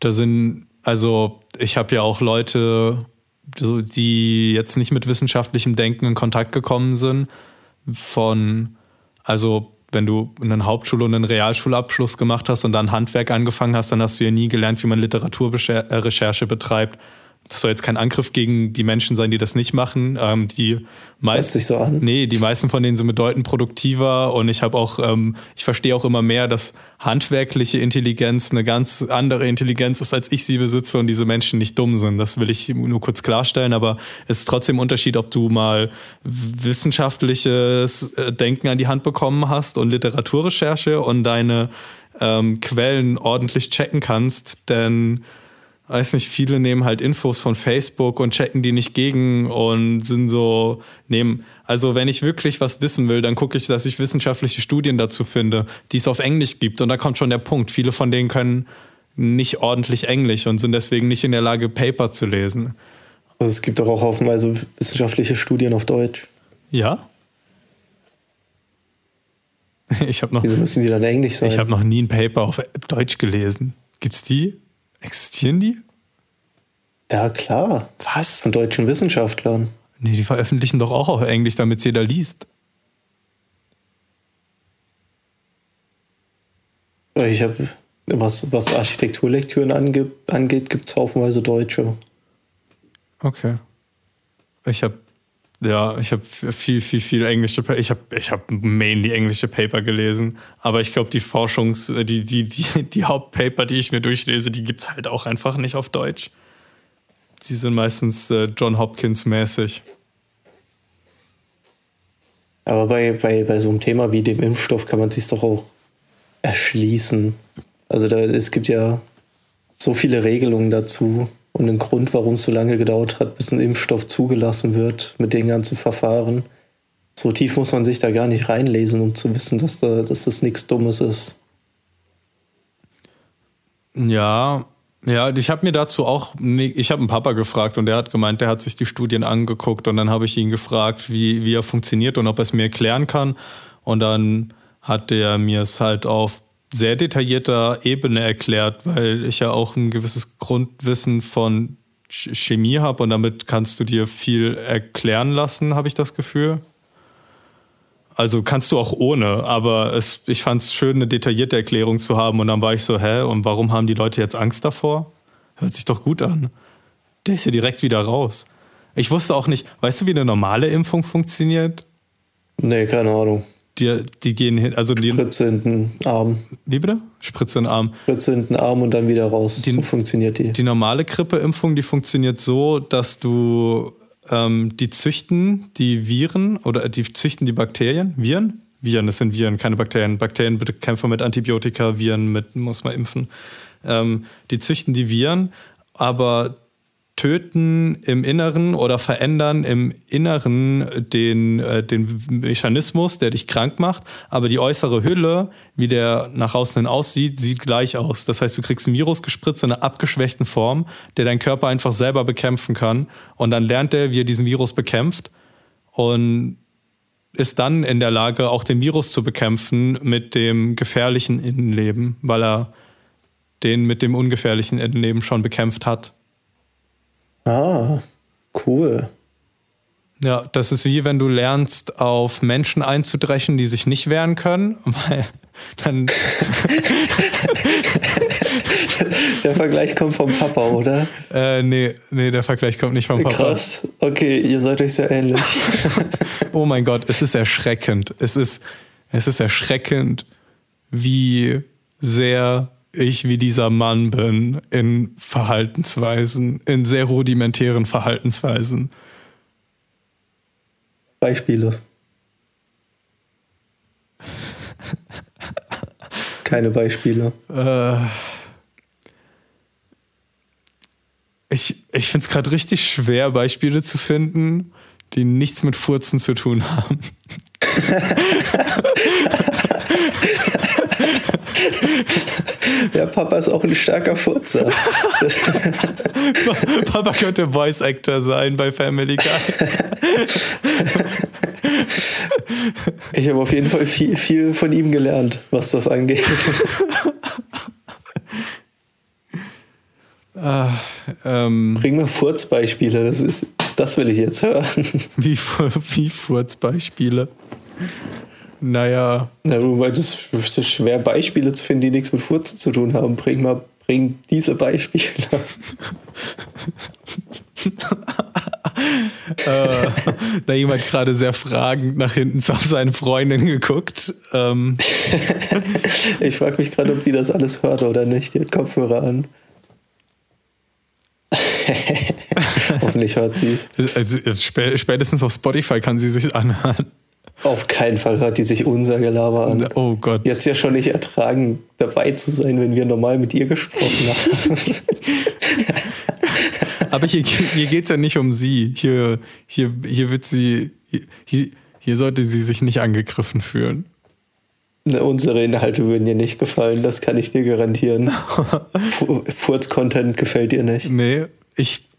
Da sind, also ich habe ja auch Leute, die jetzt nicht mit wissenschaftlichem Denken in Kontakt gekommen sind, von, also wenn du einen Hauptschul- und einen Realschulabschluss gemacht hast und dann Handwerk angefangen hast, dann hast du ja nie gelernt, wie man Literaturrecherche betreibt das soll jetzt kein Angriff gegen die Menschen sein, die das nicht machen. Ähm, die meisten, sich so an. Nee, die meisten von denen sind bedeutend produktiver und ich habe auch, ähm, ich verstehe auch immer mehr, dass handwerkliche Intelligenz eine ganz andere Intelligenz ist, als ich sie besitze und diese Menschen nicht dumm sind. Das will ich nur kurz klarstellen, aber es ist trotzdem ein Unterschied, ob du mal wissenschaftliches äh, Denken an die Hand bekommen hast und Literaturrecherche und deine ähm, Quellen ordentlich checken kannst, denn weiß nicht, viele nehmen halt Infos von Facebook und checken die nicht gegen und sind so, nehmen, also wenn ich wirklich was wissen will, dann gucke ich, dass ich wissenschaftliche Studien dazu finde, die es auf Englisch gibt. Und da kommt schon der Punkt. Viele von denen können nicht ordentlich Englisch und sind deswegen nicht in der Lage, Paper zu lesen. Also es gibt doch auch haufenweise wissenschaftliche Studien auf Deutsch. Ja? Ich habe noch. Wieso müssen sie dann Englisch sein? Ich habe noch nie ein Paper auf Deutsch gelesen. Gibt's die? Existieren die? Ja, klar. Was? Von deutschen Wissenschaftlern. Nee, die veröffentlichen doch auch auf Englisch, damit jeder liest. Ich habe, was, was Architekturlektüren ange, angeht, gibt es haufenweise Deutsche. Okay. Ich habe ja, ich habe viel, viel, viel englische, ich habe, ich habe mainly englische Paper gelesen, aber ich glaube, die Forschungs, die, die, die, die Hauptpaper, die ich mir durchlese, die gibt's halt auch einfach nicht auf Deutsch. Sie sind meistens äh, John Hopkins mäßig. Aber bei, bei, bei so einem Thema wie dem Impfstoff kann man sich doch auch erschließen. Also da, es gibt ja so viele Regelungen dazu und ein Grund, warum es so lange gedauert hat, bis ein Impfstoff zugelassen wird mit den ganzen Verfahren. So tief muss man sich da gar nicht reinlesen, um zu wissen, dass, da, dass das nichts Dummes ist. Ja, ja, ich habe mir dazu auch, ich habe einen Papa gefragt und der hat gemeint, der hat sich die Studien angeguckt und dann habe ich ihn gefragt, wie, wie er funktioniert und ob er es mir erklären kann. Und dann hat er mir es halt auf sehr detaillierter Ebene erklärt, weil ich ja auch ein gewisses Grundwissen von Chemie habe und damit kannst du dir viel erklären lassen, habe ich das Gefühl. Also kannst du auch ohne, aber es, ich fand es schön, eine detaillierte Erklärung zu haben und dann war ich so, hä, und warum haben die Leute jetzt Angst davor? Hört sich doch gut an. Der ist ja direkt wieder raus. Ich wusste auch nicht, weißt du, wie eine normale Impfung funktioniert? Nee, keine Ahnung. Die, die gehen hin, also die. Spritze in den Arm. Wie bitte? Spritze in den Arm. Spritze in den Arm und dann wieder raus. Die, so funktioniert die. Die normale Grippeimpfung, die funktioniert so, dass du ähm, die züchten die Viren oder die züchten die Bakterien. Viren? Viren, das sind Viren, keine Bakterien. Bakterien bekämpfen mit Antibiotika, Viren mit, muss man impfen. Ähm, die züchten die Viren, aber töten im Inneren oder verändern im Inneren den, äh, den Mechanismus, der dich krank macht, aber die äußere Hülle, wie der nach außen hin aussieht, sieht gleich aus. Das heißt, du kriegst ein Virus gespritzt in einer abgeschwächten Form, der dein Körper einfach selber bekämpfen kann und dann lernt er, wie er diesen Virus bekämpft und ist dann in der Lage, auch den Virus zu bekämpfen mit dem gefährlichen Innenleben, weil er den mit dem ungefährlichen Innenleben schon bekämpft hat. Ah, cool. Ja, das ist wie wenn du lernst, auf Menschen einzudreschen, die sich nicht wehren können, weil dann. der Vergleich kommt vom Papa, oder? Äh, nee, nee, der Vergleich kommt nicht vom Papa. Krass. Okay, ihr seid euch sehr ähnlich. oh mein Gott, es ist erschreckend. Es ist, es ist erschreckend, wie sehr ich wie dieser Mann bin in Verhaltensweisen, in sehr rudimentären Verhaltensweisen. Beispiele. Keine Beispiele. Äh, ich ich finde es gerade richtig schwer, Beispiele zu finden, die nichts mit Furzen zu tun haben. ja, Papa ist auch ein starker Furzer. Papa könnte Voice Actor sein bei Family Guy. Ich habe auf jeden Fall viel, viel von ihm gelernt, was das angeht. Ah, ähm, Bring mir Furzbeispiele, das, ist, das will ich jetzt hören. Wie, wie Furzbeispiele? Naja. Na, du meintest, es ist schwer, Beispiele zu finden, die nichts mit Furzen zu tun haben. Bring mal, bring diese Beispiele. äh, da jemand gerade sehr fragend nach hinten auf seine Freundin geguckt. Ähm. ich frage mich gerade, ob die das alles hört oder nicht. Die hat Kopfhörer an. Hoffentlich hört sie es. Also, spätestens auf Spotify kann sie sich anhören. Auf keinen Fall hört die sich unser Gelaber an. Oh Gott. Jetzt ja schon nicht ertragen, dabei zu sein, wenn wir normal mit ihr gesprochen haben. Aber hier, hier geht es ja nicht um sie. Hier, hier, hier wird sie, hier, hier sollte sie sich nicht angegriffen fühlen. Ne, unsere Inhalte würden ihr nicht gefallen, das kann ich dir garantieren. Furz-Content gefällt ihr nicht. Nee, ich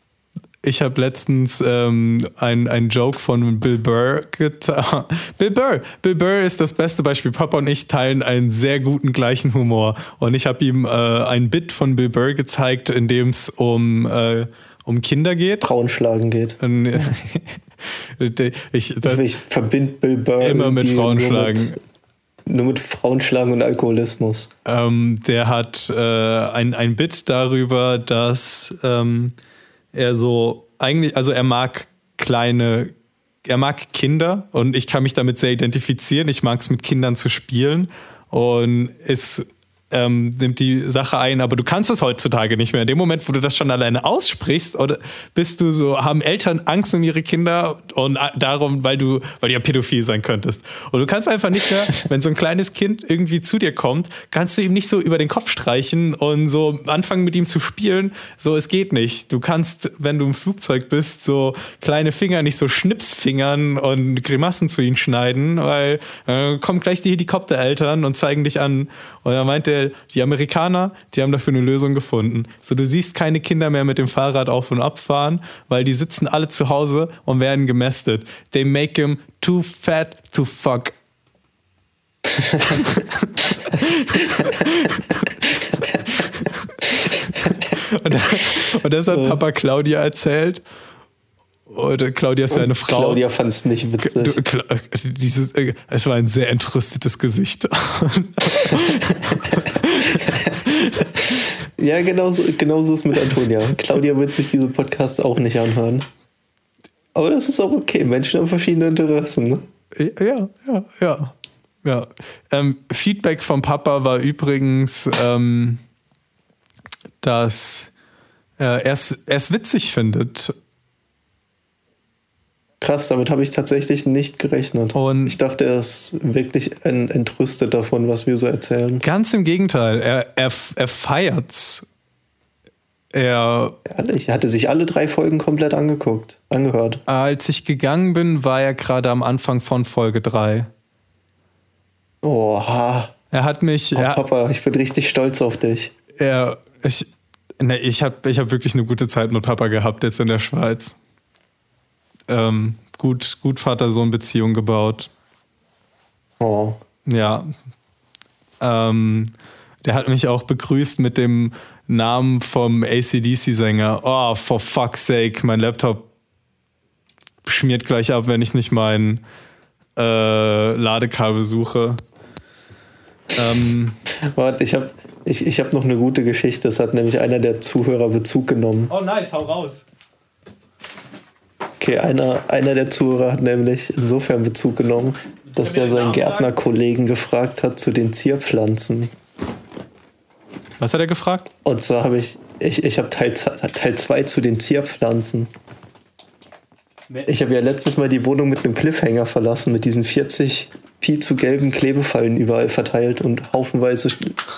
ich habe letztens ähm, einen Joke von Bill Burr getan. Bill Burr. Bill Burr ist das beste Beispiel. Papa und ich teilen einen sehr guten gleichen Humor. Und ich habe ihm äh, ein Bit von Bill Burr gezeigt, in dem es um, äh, um Kinder geht. Frauenschlagen geht. ich, ich verbinde Bill Burr immer mit Frauenschlagen. Nur mit, nur mit Frauenschlagen und Alkoholismus. Ähm, der hat äh, ein, ein Bit darüber, dass ähm, er so eigentlich, also er mag kleine, er mag Kinder und ich kann mich damit sehr identifizieren. Ich mag es mit Kindern zu spielen und ist ähm, nimmt die Sache ein, aber du kannst es heutzutage nicht mehr. In dem Moment, wo du das schon alleine aussprichst, oder bist du so, haben Eltern Angst um ihre Kinder und darum, weil du, weil du ja pädophil sein könntest. Und du kannst einfach nicht mehr, wenn so ein kleines Kind irgendwie zu dir kommt, kannst du ihm nicht so über den Kopf streichen und so anfangen mit ihm zu spielen. So, es geht nicht. Du kannst, wenn du im Flugzeug bist, so kleine Finger nicht so Schnipsfingern und Grimassen zu ihnen schneiden, weil äh, kommen gleich die Helikoptereltern und zeigen dich an. Und er meinte, die Amerikaner, die haben dafür eine Lösung gefunden. So, du siehst keine Kinder mehr mit dem Fahrrad auf und abfahren, weil die sitzen alle zu Hause und werden gemästet. They make them too fat to fuck. und, und das hat Papa Claudia erzählt. Oder Claudia ist ja eine Frau. Claudia fand es nicht witzig. Du, dieses, äh, es war ein sehr entrüstetes Gesicht. ja, genau so, genau so ist mit Antonia. Claudia wird sich diese Podcasts auch nicht anhören. Aber das ist auch okay. Menschen haben verschiedene Interessen. Ne? Ja, ja, ja. ja. Ähm, Feedback vom Papa war übrigens, ähm, dass äh, er es witzig findet Krass, damit habe ich tatsächlich nicht gerechnet. Und ich dachte, er ist wirklich entrüstet davon, was wir so erzählen. Ganz im Gegenteil, er, er, er feiert's. Er, ich hatte sich alle drei Folgen komplett angeguckt, angehört. Als ich gegangen bin, war er gerade am Anfang von Folge 3. Oha. Er hat mich. Oh, er, Papa, ich bin richtig stolz auf dich. Er, ich, ne, ich habe ich hab wirklich eine gute Zeit mit Papa gehabt jetzt in der Schweiz ähm, gut, gut Vater-Sohn-Beziehung gebaut. Oh. Ja. Ähm, der hat mich auch begrüßt mit dem Namen vom ACDC-Sänger. Oh, for fuck's sake, mein Laptop schmiert gleich ab, wenn ich nicht mein äh, Ladekabel suche. Ähm, Warte, ich habe ich, ich hab noch eine gute Geschichte. Das hat nämlich einer der Zuhörer Bezug genommen. oh, nice, hau raus. Okay, einer, einer der Zuhörer hat nämlich insofern Bezug genommen, dass der seinen? Gärtnerkollegen gefragt hat zu den Zierpflanzen. Was hat er gefragt? Und zwar habe ich, ich, ich habe Teil 2 zu den Zierpflanzen. Ich habe ja letztes Mal die Wohnung mit einem Cliffhanger verlassen, mit diesen 40 Pi zu gelben Klebefallen überall verteilt und haufenweise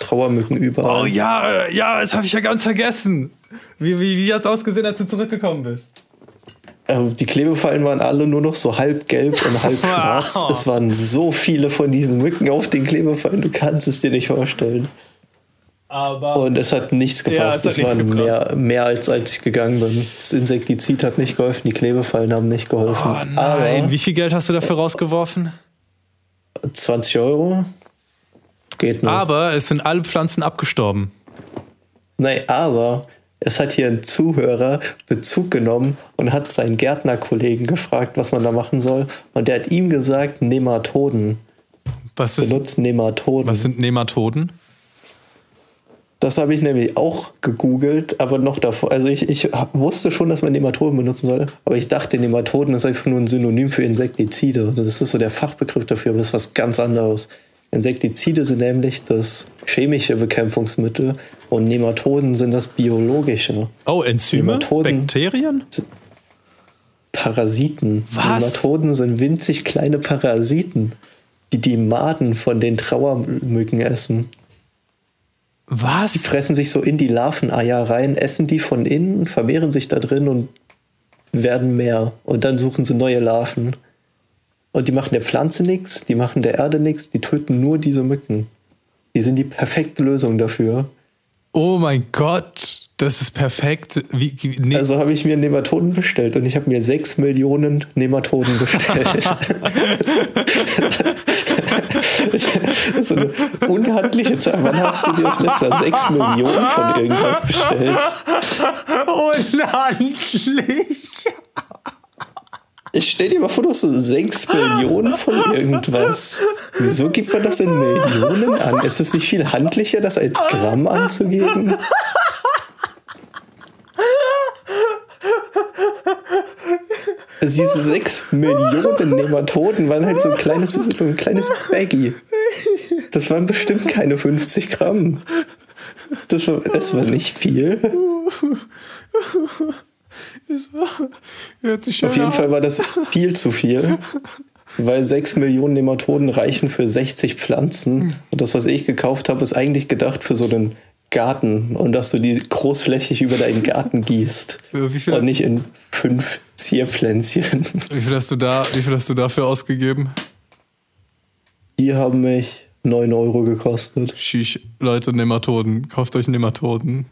Trauermücken überall. Oh ja, äh, ja, das habe ich ja ganz vergessen. Wie, wie, wie hat es ausgesehen, als du zurückgekommen bist? Ähm, die Klebefallen waren alle nur noch so halb gelb und halb schwarz. Wow. Es waren so viele von diesen Mücken auf den Klebefallen, du kannst es dir nicht vorstellen. Aber Und es hat nichts Ja, gebracht. es hat es nichts waren mehr, mehr als als ich gegangen bin. Das Insektizid hat nicht geholfen, die Klebefallen haben nicht geholfen. oh nein, Aber wie viel Geld hast du dafür rausgeworfen? 20 Euro geht noch. Aber es sind alle Pflanzen abgestorben. Nein, aber es hat hier ein Zuhörer Bezug genommen und hat seinen Gärtnerkollegen gefragt, was man da machen soll. Und der hat ihm gesagt, Nematoden. Was, ist, Benutzt Nematoden. was sind Nematoden? Das habe ich nämlich auch gegoogelt, aber noch davor. Also ich, ich wusste schon, dass man Nematoden benutzen soll, aber ich dachte, Nematoden ist einfach nur ein Synonym für Insektizide. Das ist so der Fachbegriff dafür, aber das ist was ganz anderes. Insektizide sind nämlich das chemische Bekämpfungsmittel und Nematoden sind das biologische. Oh, Enzyme? Nematoden. Bakterien? Parasiten. Was? Nematoden sind winzig kleine Parasiten, die die Maden von den Trauermücken essen. Die Was? fressen sich so in die Larveneier rein, essen die von innen, vermehren sich da drin und werden mehr. Und dann suchen sie neue Larven. Und die machen der Pflanze nichts, die machen der Erde nichts, die töten nur diese Mücken. Die sind die perfekte Lösung dafür. Oh mein Gott, das ist perfekt. Wie, nee, Also habe ich mir Nematoden bestellt und ich habe mir sechs Millionen Nematoden bestellt. das ist so eine unhandliche Zahl. Wann hast du dir das letzte Mal sechs Millionen von irgendwas bestellt? unhandlich. Ich stell dir mal vor, du hast so 6 Millionen von irgendwas. Wieso gibt man das in Millionen an? Ist es nicht viel handlicher, das als Gramm anzugeben? Also diese 6 Millionen Nematoden waren halt so ein kleines, so ein kleines Baggy. Das waren bestimmt keine 50 Gramm. Das war, das war nicht viel. Hört sich schön Auf jeden an. Fall war das viel zu viel, weil 6 Millionen Nematoden reichen für 60 Pflanzen. Und das, was ich gekauft habe, ist eigentlich gedacht für so einen Garten und dass du die großflächig über deinen Garten gießt. Wie viel- Und nicht in fünf Zierpflänzchen. Wie viel hast du da, wie viel hast du dafür ausgegeben? Die haben mich 9 Euro gekostet. Shish, Leute, Nematoden. Kauft euch Nematoden.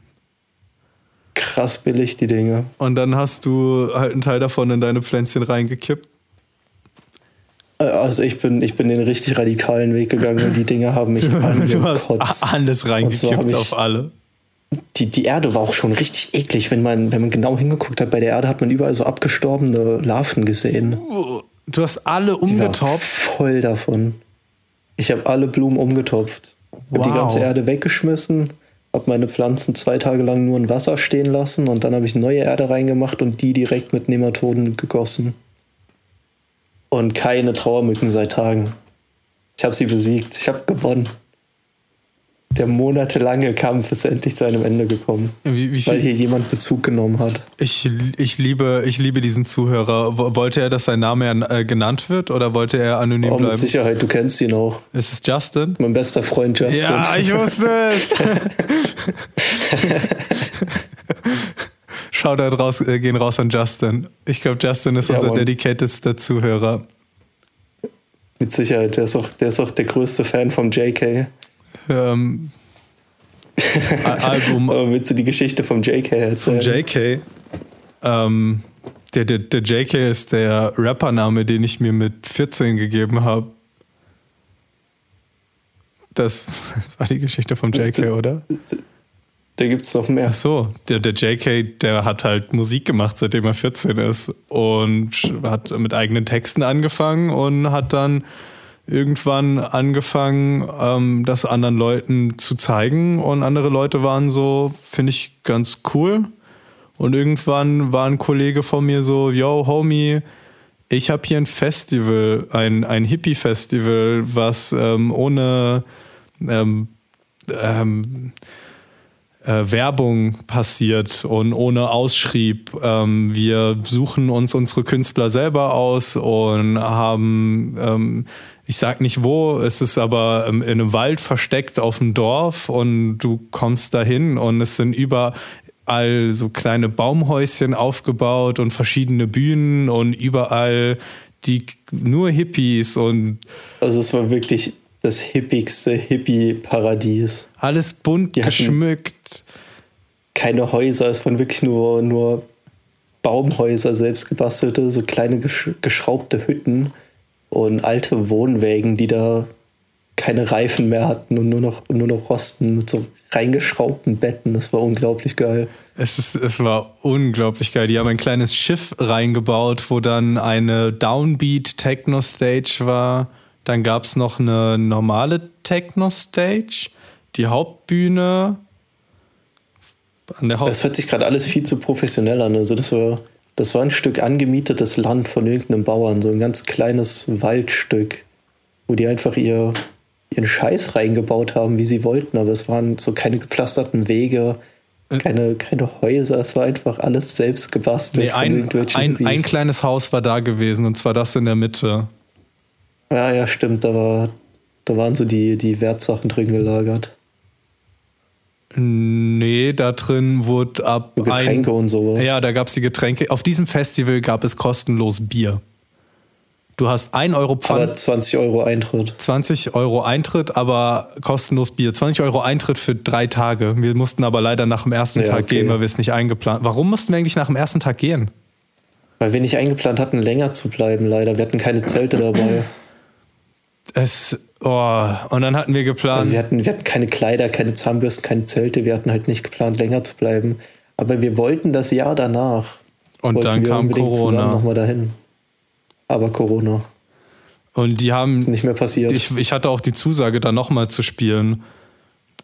Krass billig, die Dinge. Und dann hast du halt einen Teil davon in deine Pflänzchen reingekippt. Äh, Also ich bin, ich bin den richtig radikalen Weg gegangen und die Dinge haben mich angekotzt. alles reingekippt auf alle. Die, die Erde war auch schon richtig eklig, wenn man, wenn man genau hingeguckt hat. Bei der Erde hat man überall so abgestorbene Larven gesehen. Du hast alle umgetopft. voll davon. Ich habe alle Blumen umgetopft. Hab die Wow. ganze Erde weggeschmissen, habe meine Pflanzen zwei Tage lang nur in Wasser stehen lassen und dann habe ich neue Erde reingemacht und die direkt mit Nematoden gegossen. Und keine Trauermücken seit Tagen. Ich habe sie besiegt. Ich habe gewonnen. Der monatelange Kampf ist endlich zu einem Ende gekommen, Wie, wie weil hier jemand Bezug genommen hat. ich, ich, liebe, ich liebe diesen Zuhörer. Wo- Wollte er, dass sein Name äh, genannt wird oder wollte er anonym Oh, mit bleiben? Sicherheit, du kennst ihn auch. Ist es Justin? Mein bester Freund Justin. Ja, ich wusste es. Schau da raus, äh, gehen raus an Justin. Ich glaube, Justin ist Ja, unser Mann. dedicatedster Zuhörer. Mit Sicherheit, der ist auch der, ist auch der größte Fan vom JK. Ähm, Album Aber willst du die Geschichte vom JK von erzählen? JK. Ähm, der, der, der JK ist der Rappername, den ich mir mit 14 gegeben habe. Das, das war die Geschichte vom JK, oder? Da gibt es noch mehr. Ach so, der, der JK, der hat halt Musik gemacht, seitdem er 14 ist und hat mit eigenen Texten angefangen und hat dann irgendwann angefangen, ähm, das anderen Leuten zu zeigen und andere Leute waren so, finde ich ganz cool. Und irgendwann war ein Kollege von mir so, yo, Homie, ich habe hier ein Festival, ein, ein Hippie-Festival, was ähm, ohne ähm, ähm, äh, Werbung passiert und ohne Ausschrieb. Ähm, wir suchen uns unsere Künstler selber aus und haben, ähm, ich sag nicht wo, es ist aber ähm, in einem Wald versteckt auf dem Dorf und du kommst dahin und es sind überall so kleine Baumhäuschen aufgebaut und verschiedene Bühnen und überall die nur Hippies und also es war wirklich das hippigste Hippie-Paradies. Alles bunt Die geschmückt. Keine Häuser, es waren wirklich nur, nur Baumhäuser, selbst gebastelte, so kleine gesch geschraubte Hütten und alte Wohnwägen, die da keine Reifen mehr hatten und nur noch, nur noch rosten mit so reingeschraubten Betten. Das war unglaublich geil. Es, ist, es war unglaublich geil. Die haben ein kleines Schiff reingebaut, wo dann eine Downbeat-Techno-Stage war dann gab es noch eine normale Techno-Stage, die Hauptbühne. An der Haupt das hört sich gerade alles viel zu professionell an. Also das war, das war ein Stück angemietetes Land von irgendeinem Bauern, so ein ganz kleines Waldstück, wo die einfach ihr, ihren Scheiß reingebaut haben, wie sie wollten. Aber es waren so keine gepflasterten Wege, äh. keine, keine Häuser, es war einfach alles selbst gebastelt. Nee, ein, ein, ein kleines Haus war da gewesen, und zwar das in der Mitte. Ja, ja, stimmt. Da, war, da waren so die, die Wertsachen drin gelagert. Nee, da drin wurde ab. Getränke ein, und sowas. Ja, da gab es die Getränke. Auf diesem Festival gab es kostenlos Bier. Du hast 1 Euro Pfand. Aber 20 Euro Eintritt. 20 Euro Eintritt, aber kostenlos Bier. 20 Euro Eintritt für drei Tage. Wir mussten aber leider nach dem ersten ja, Tag okay. gehen, weil wir es nicht eingeplant Warum mussten wir eigentlich nach dem ersten Tag gehen? Weil wir nicht eingeplant hatten, länger zu bleiben, leider. Wir hatten keine Zelte dabei. Es, oh, und dann hatten wir geplant. Also wir, hatten, wir hatten keine Kleider, keine Zahnbürsten, keine Zelte. Wir hatten halt nicht geplant, länger zu bleiben. Aber wir wollten das Jahr danach. Und dann kam Corona. nochmal dahin. Aber Corona. Und die haben. Ist nicht mehr passiert. Ich, ich hatte auch die Zusage, da nochmal zu spielen.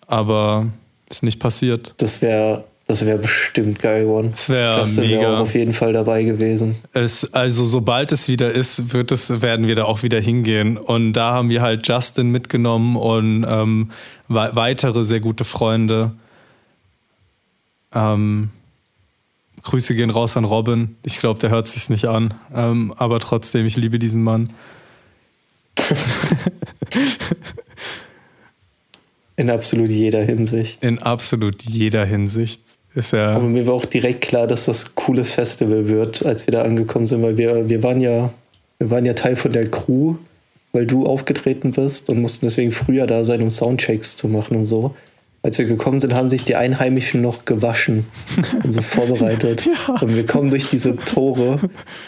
Aber ist nicht passiert. Das wäre das wäre bestimmt geil geworden. Das wäre. Wär auf jeden Fall dabei gewesen. Es, also sobald es wieder ist, wird es, werden wir da auch wieder hingehen. Und da haben wir halt Justin mitgenommen und ähm, weitere sehr gute Freunde. Ähm, Grüße gehen raus an Robin. Ich glaube, der hört sich nicht an. Ähm, aber trotzdem, ich liebe diesen Mann. In absolut jeder Hinsicht. In absolut jeder Hinsicht. Ist ja Aber mir war auch direkt klar, dass das ein cooles Festival wird, als wir da angekommen sind, weil wir, wir waren ja, wir waren ja Teil von der Crew, weil du aufgetreten bist und mussten deswegen früher da sein, um Soundchecks zu machen und so. Als wir gekommen sind, haben sich die Einheimischen noch gewaschen und so vorbereitet. ja. Und wir kommen durch diese Tore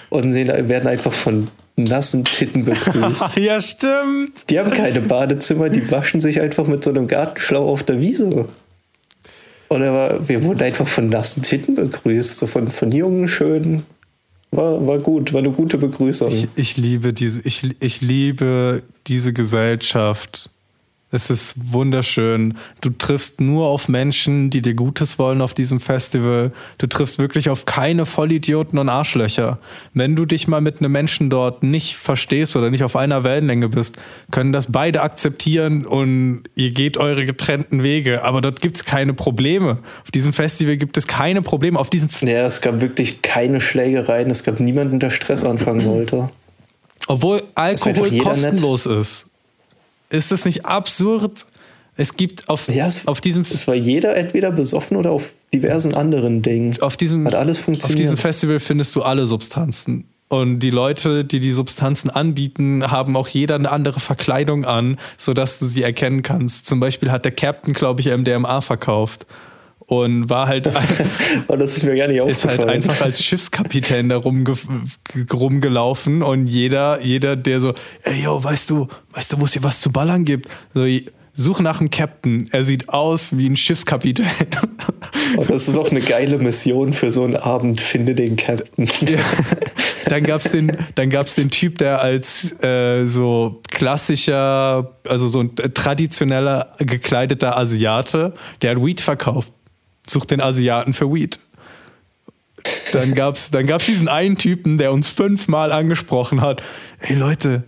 und sehen, werden einfach von nassen Titten begrüßt. ja, stimmt. Die haben keine Badezimmer, die waschen sich einfach mit so einem Gartenschlauch auf der Wiese. Und war, wir wurden einfach von nassen Titten begrüßt, so von, von jungen, schönen. War, war gut, war eine gute Begrüßung. Ich, ich liebe diese, ich, ich liebe diese Gesellschaft. Es ist wunderschön. Du triffst nur auf Menschen, die dir Gutes wollen auf diesem Festival. Du triffst wirklich auf keine Vollidioten und Arschlöcher. Wenn du dich mal mit einem Menschen dort nicht verstehst oder nicht auf einer Wellenlänge bist, können das beide akzeptieren und ihr geht eure getrennten Wege. Aber dort gibt es keine Probleme. Auf diesem Festival gibt es keine Probleme. Auf diesem ja, es gab wirklich keine Schlägereien. Es gab niemanden, der Stress anfangen wollte. Obwohl Alkohol kostenlos nett. ist. Ist es nicht absurd? Es gibt auf, ja, es, auf diesem. Es war jeder entweder besoffen oder auf diversen anderen Dingen. Auf diesem, Hat alles funktioniert. Auf diesem Festival findest du alle Substanzen. Und die Leute, die die Substanzen anbieten, haben auch jeder eine andere Verkleidung an, sodass du sie erkennen kannst. Zum Beispiel hat der Captain, glaube ich, MDMA verkauft und war halt oh, das ist mir gar nicht ist halt einfach als Schiffskapitän da rumge rumgelaufen und jeder jeder der so ey yo weißt du weißt du wo es hier was zu ballern gibt? So such nach einem Captain. Er sieht aus wie ein Schiffskapitän. Oh, das ist auch eine geile Mission für so einen Abend. Finde den Captain. Ja. dann gab es den, dann gab's den Typ, der als äh, so klassischer, also so ein traditioneller gekleideter Asiate, der hat Weed verkauft. Sucht den Asiaten für Weed. Dann gab's, dann gab's diesen einen Typen, der uns fünfmal angesprochen hat. Ey Leute,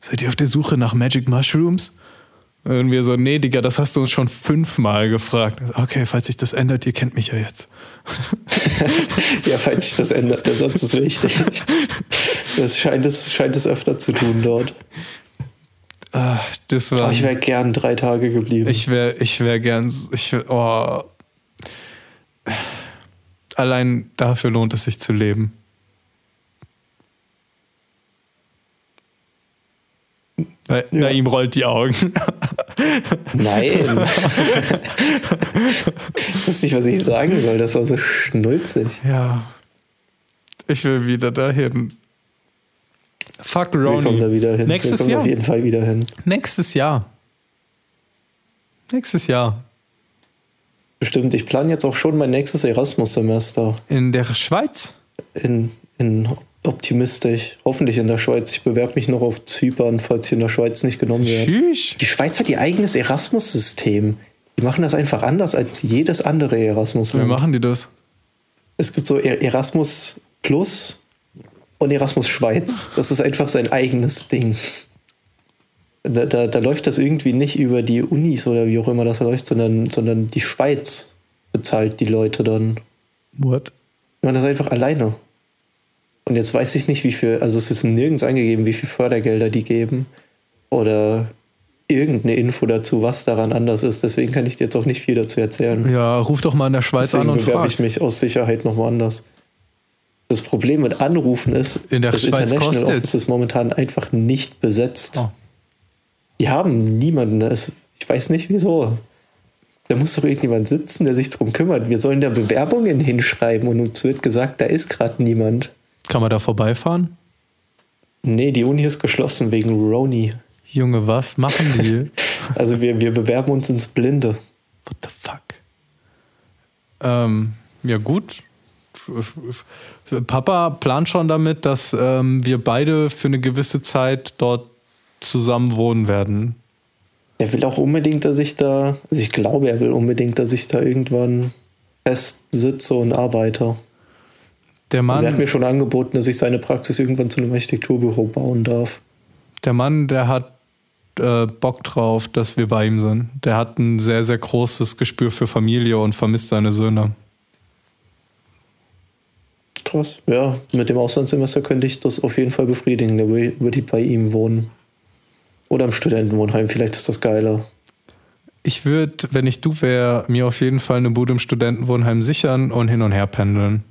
seid ihr auf der Suche nach Magic Mushrooms? Und wir so, nee, Digga, das hast du uns schon fünfmal gefragt. Okay, falls sich das ändert, ihr kennt mich ja jetzt. ja, falls sich das ändert, der Satz ist wichtig. Das scheint es, scheint es öfter zu tun dort. Ah, das war, oh, ich wäre gern drei Tage geblieben. Ich wäre ich wär gern, ich wär, oh. Allein dafür lohnt es sich zu leben. Na, ja. Naim rollt die Augen. Nein. ich wusste nicht, was ich sagen soll. Das war so schnulzig. Ja. Ich will wieder dahin. Fuck Ronnie. Wir kommen da wieder hin. Nächstes Wir kommen Jahr. auf jeden Fall wieder hin. Nächstes Jahr. Nächstes Jahr. Bestimmt. Ich plane jetzt auch schon mein nächstes Erasmus-Semester. In der Schweiz? In, in optimistisch. Hoffentlich in der Schweiz. Ich bewerbe mich noch auf Zypern, falls ich in der Schweiz nicht genommen werde. Tschüss. Die Schweiz hat ihr eigenes Erasmus-System. Die machen das einfach anders als jedes andere erasmus Wie machen die das? Es gibt so Er- Erasmus Plus und Erasmus Schweiz. Das ist einfach sein eigenes Ding. Da, da, da läuft das irgendwie nicht über die Unis oder wie auch immer das läuft, sondern, sondern die Schweiz bezahlt die Leute dann. What? Machen das einfach alleine. Und jetzt weiß ich nicht, wie viel, also es ist nirgends angegeben, wie viel Fördergelder die geben. Oder irgendeine Info dazu, was daran anders ist. Deswegen kann ich dir jetzt auch nicht viel dazu erzählen. Ja, ruf doch mal in der Schweiz Deswegen an und frag. ich mich aus Sicherheit noch woanders. Das Problem mit Anrufen ist, In der das Schweiz International kostet. Office ist momentan einfach nicht besetzt. Oh. Die haben niemanden. Es- Ich weiß nicht wieso. Da muss doch irgendjemand sitzen, der sich darum kümmert. Wir sollen da Bewerbungen hinschreiben und uns wird gesagt, da ist gerade niemand. Kann man da vorbeifahren? Nee, die Uni ist geschlossen wegen Roni. Junge, was machen die? Also wir, wir bewerben uns ins Blinde. What the fuck? Ähm, ja, gut. Papa plant schon damit, dass ähm, wir beide für eine gewisse Zeit dort zusammen wohnen werden. Er will auch unbedingt, dass ich da, also ich glaube, er will unbedingt, dass ich da irgendwann fest sitze und arbeite. Der Also er hat Mann, mir schon angeboten, dass ich seine Praxis irgendwann zu einem Architekturbüro bauen darf. der Mann, der hat äh, Bock drauf, dass wir bei ihm sind. Der hat ein sehr, sehr großes Gespür für Familie und vermisst seine Söhne. Krass. Ja, mit dem Auslandssemester könnte ich das auf jeden Fall befriedigen. Da wür- würde ich bei ihm wohnen. Oder im Studentenwohnheim, vielleicht ist das geiler. Ich würde, wenn ich du wäre, mir auf jeden Fall eine Bude im Studentenwohnheim sichern und hin und her pendeln.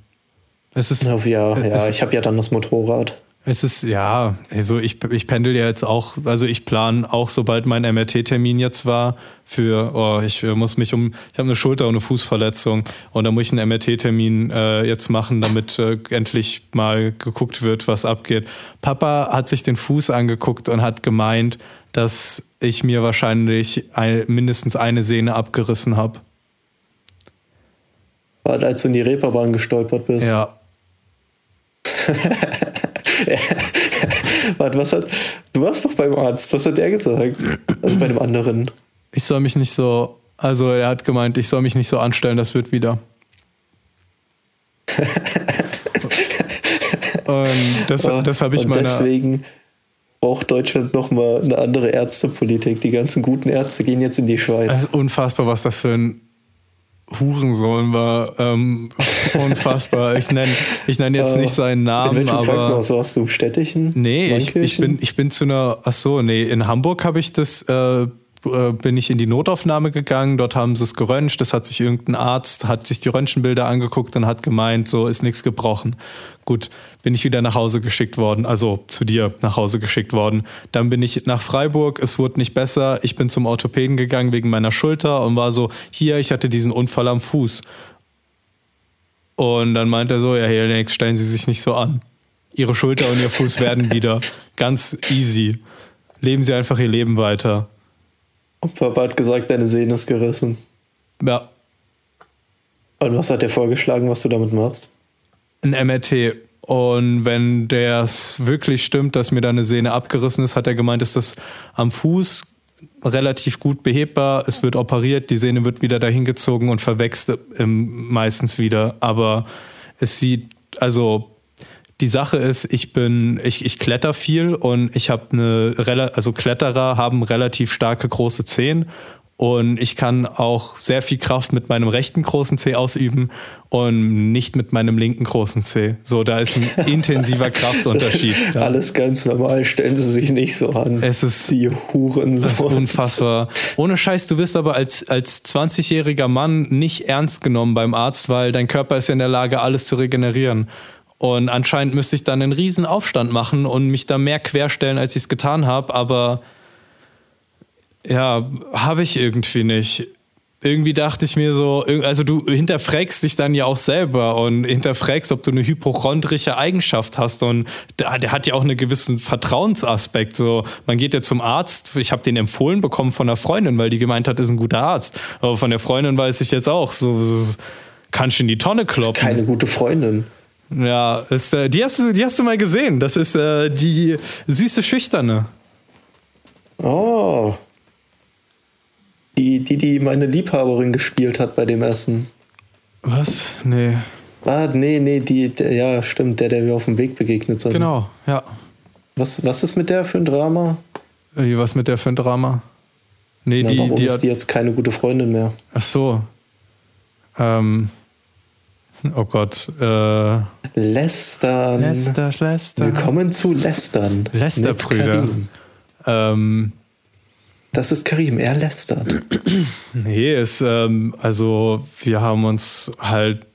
Es ist, Ja, ja, Äh, ja ich habe ja dann das Motorrad. Es ist, ja, also ich, ich pendel ja jetzt auch, also ich plane auch, sobald mein MRT-Termin jetzt war, für, oh, ich äh, muss mich um, ich habe eine Schulter- und eine Fußverletzung und da muss ich einen MRT-Termin äh, jetzt machen, damit äh, endlich mal geguckt wird, was abgeht. Papa hat sich den Fuß angeguckt und hat gemeint, dass ich mir wahrscheinlich ein, mindestens eine Sehne abgerissen habe. War als du in die Reeperbahn gestolpert bist. Ja, Warte, was hat. Du warst doch beim Arzt. Was hat der gesagt? Also bei dem anderen. ich soll mich nicht so, also er hat gemeint, ich soll mich nicht so anstellen, das wird wieder. Und das, das habe ich Und meiner. deswegen braucht Deutschland nochmal eine andere Ärztepolitik. Die ganzen guten Ärzte gehen jetzt in die Es Schweiz. ist unfassbar, was das für ein Hurensohn war. Ähm, unfassbar. Ich nenne ich nenn jetzt Äh, nicht seinen in Namen, welchem aber. Krankenhaus warst du? Städtchen? Nee, ich, ich, bin, ich bin zu einer, ach so, nee, in Hamburg habe ich das, äh, äh, bin ich in die Notaufnahme gegangen, dort haben sie es geröntgt, das hat sich irgendein Arzt, hat sich die Röntgenbilder angeguckt und hat gemeint, so ist nichts gebrochen. Gut, bin ich wieder nach Hause geschickt worden, also zu dir nach Hause geschickt worden. Dann bin ich nach Freiburg, es wurde nicht besser, ich bin zum Orthopäden gegangen wegen meiner Schulter und war so, hier, ich hatte diesen Unfall am Fuß. Und dann meint er so, ja, Helix, stellen Sie sich nicht so an. Ihre Schulter und Ihr Fuß werden wieder. Ganz easy. Leben Sie einfach Ihr Leben weiter. Papa hat gesagt, deine Sehne ist gerissen. Ja, Und was hat der vorgeschlagen, was du damit machst? ein MRT. Und wenn das wirklich stimmt, dass mir da eine Sehne abgerissen ist, hat er gemeint, ist das am Fuß relativ gut behebbar. Es wird operiert, die Sehne wird wieder dahin gezogen und verwächst meistens wieder. Aber es sieht, also die Sache ist, ich bin, ich, ich kletter viel und ich habe eine, also Kletterer haben relativ starke große Zehen und ich kann auch sehr viel Kraft mit meinem rechten großen Zeh ausüben und nicht mit meinem linken großen Zeh. So, da ist ein intensiver Kraftunterschied. Ja. Alles ganz normal, stellen Sie sich nicht so an. Es ist, Sie Huren das ist unfassbar. Ohne Scheiß, du wirst aber als, als 20-jähriger Mann nicht ernst genommen beim Arzt, weil dein Körper ist ja in der Lage, alles zu regenerieren. Und anscheinend müsste ich dann einen riesen Aufstand machen und mich da mehr querstellen, als ich es getan habe, aber ja, habe ich irgendwie nicht. Irgendwie dachte ich mir so, also du hinterfragst dich dann ja auch selber und hinterfragst, ob du eine hypochondrische Eigenschaft hast und der, hat ja auch einen gewissen Vertrauensaspekt. So, man geht ja zum Arzt, ich habe den empfohlen bekommen von einer Freundin, weil die gemeint hat, ist ein guter Arzt. Aber von der Freundin weiß ich jetzt auch, so kannst du in die Tonne kloppen. Ist keine gute Freundin. Ja, ist, äh, die, hast du, die hast du mal gesehen. Das ist äh, die süße Schüchterne. Oh, die, die, die meine Liebhaberin gespielt hat bei dem Essen. Was? Nee. Ah, nee, nee, die, der, ja, stimmt, der, der wir auf dem Weg begegnet sind. Genau, ja. Was, was ist mit der für ein Drama? Wie, was mit der für ein Drama? Nee, Na, die, warum die ist die jetzt keine gute Freundin mehr? Ach so. Ähm. Oh Gott. Äh, Lästern. Läster, Lästern. Willkommen zu Lästern. Lästerbrüder. Ähm. Das ist Karim, er lästert. Nee, es, ähm, also wir haben uns halt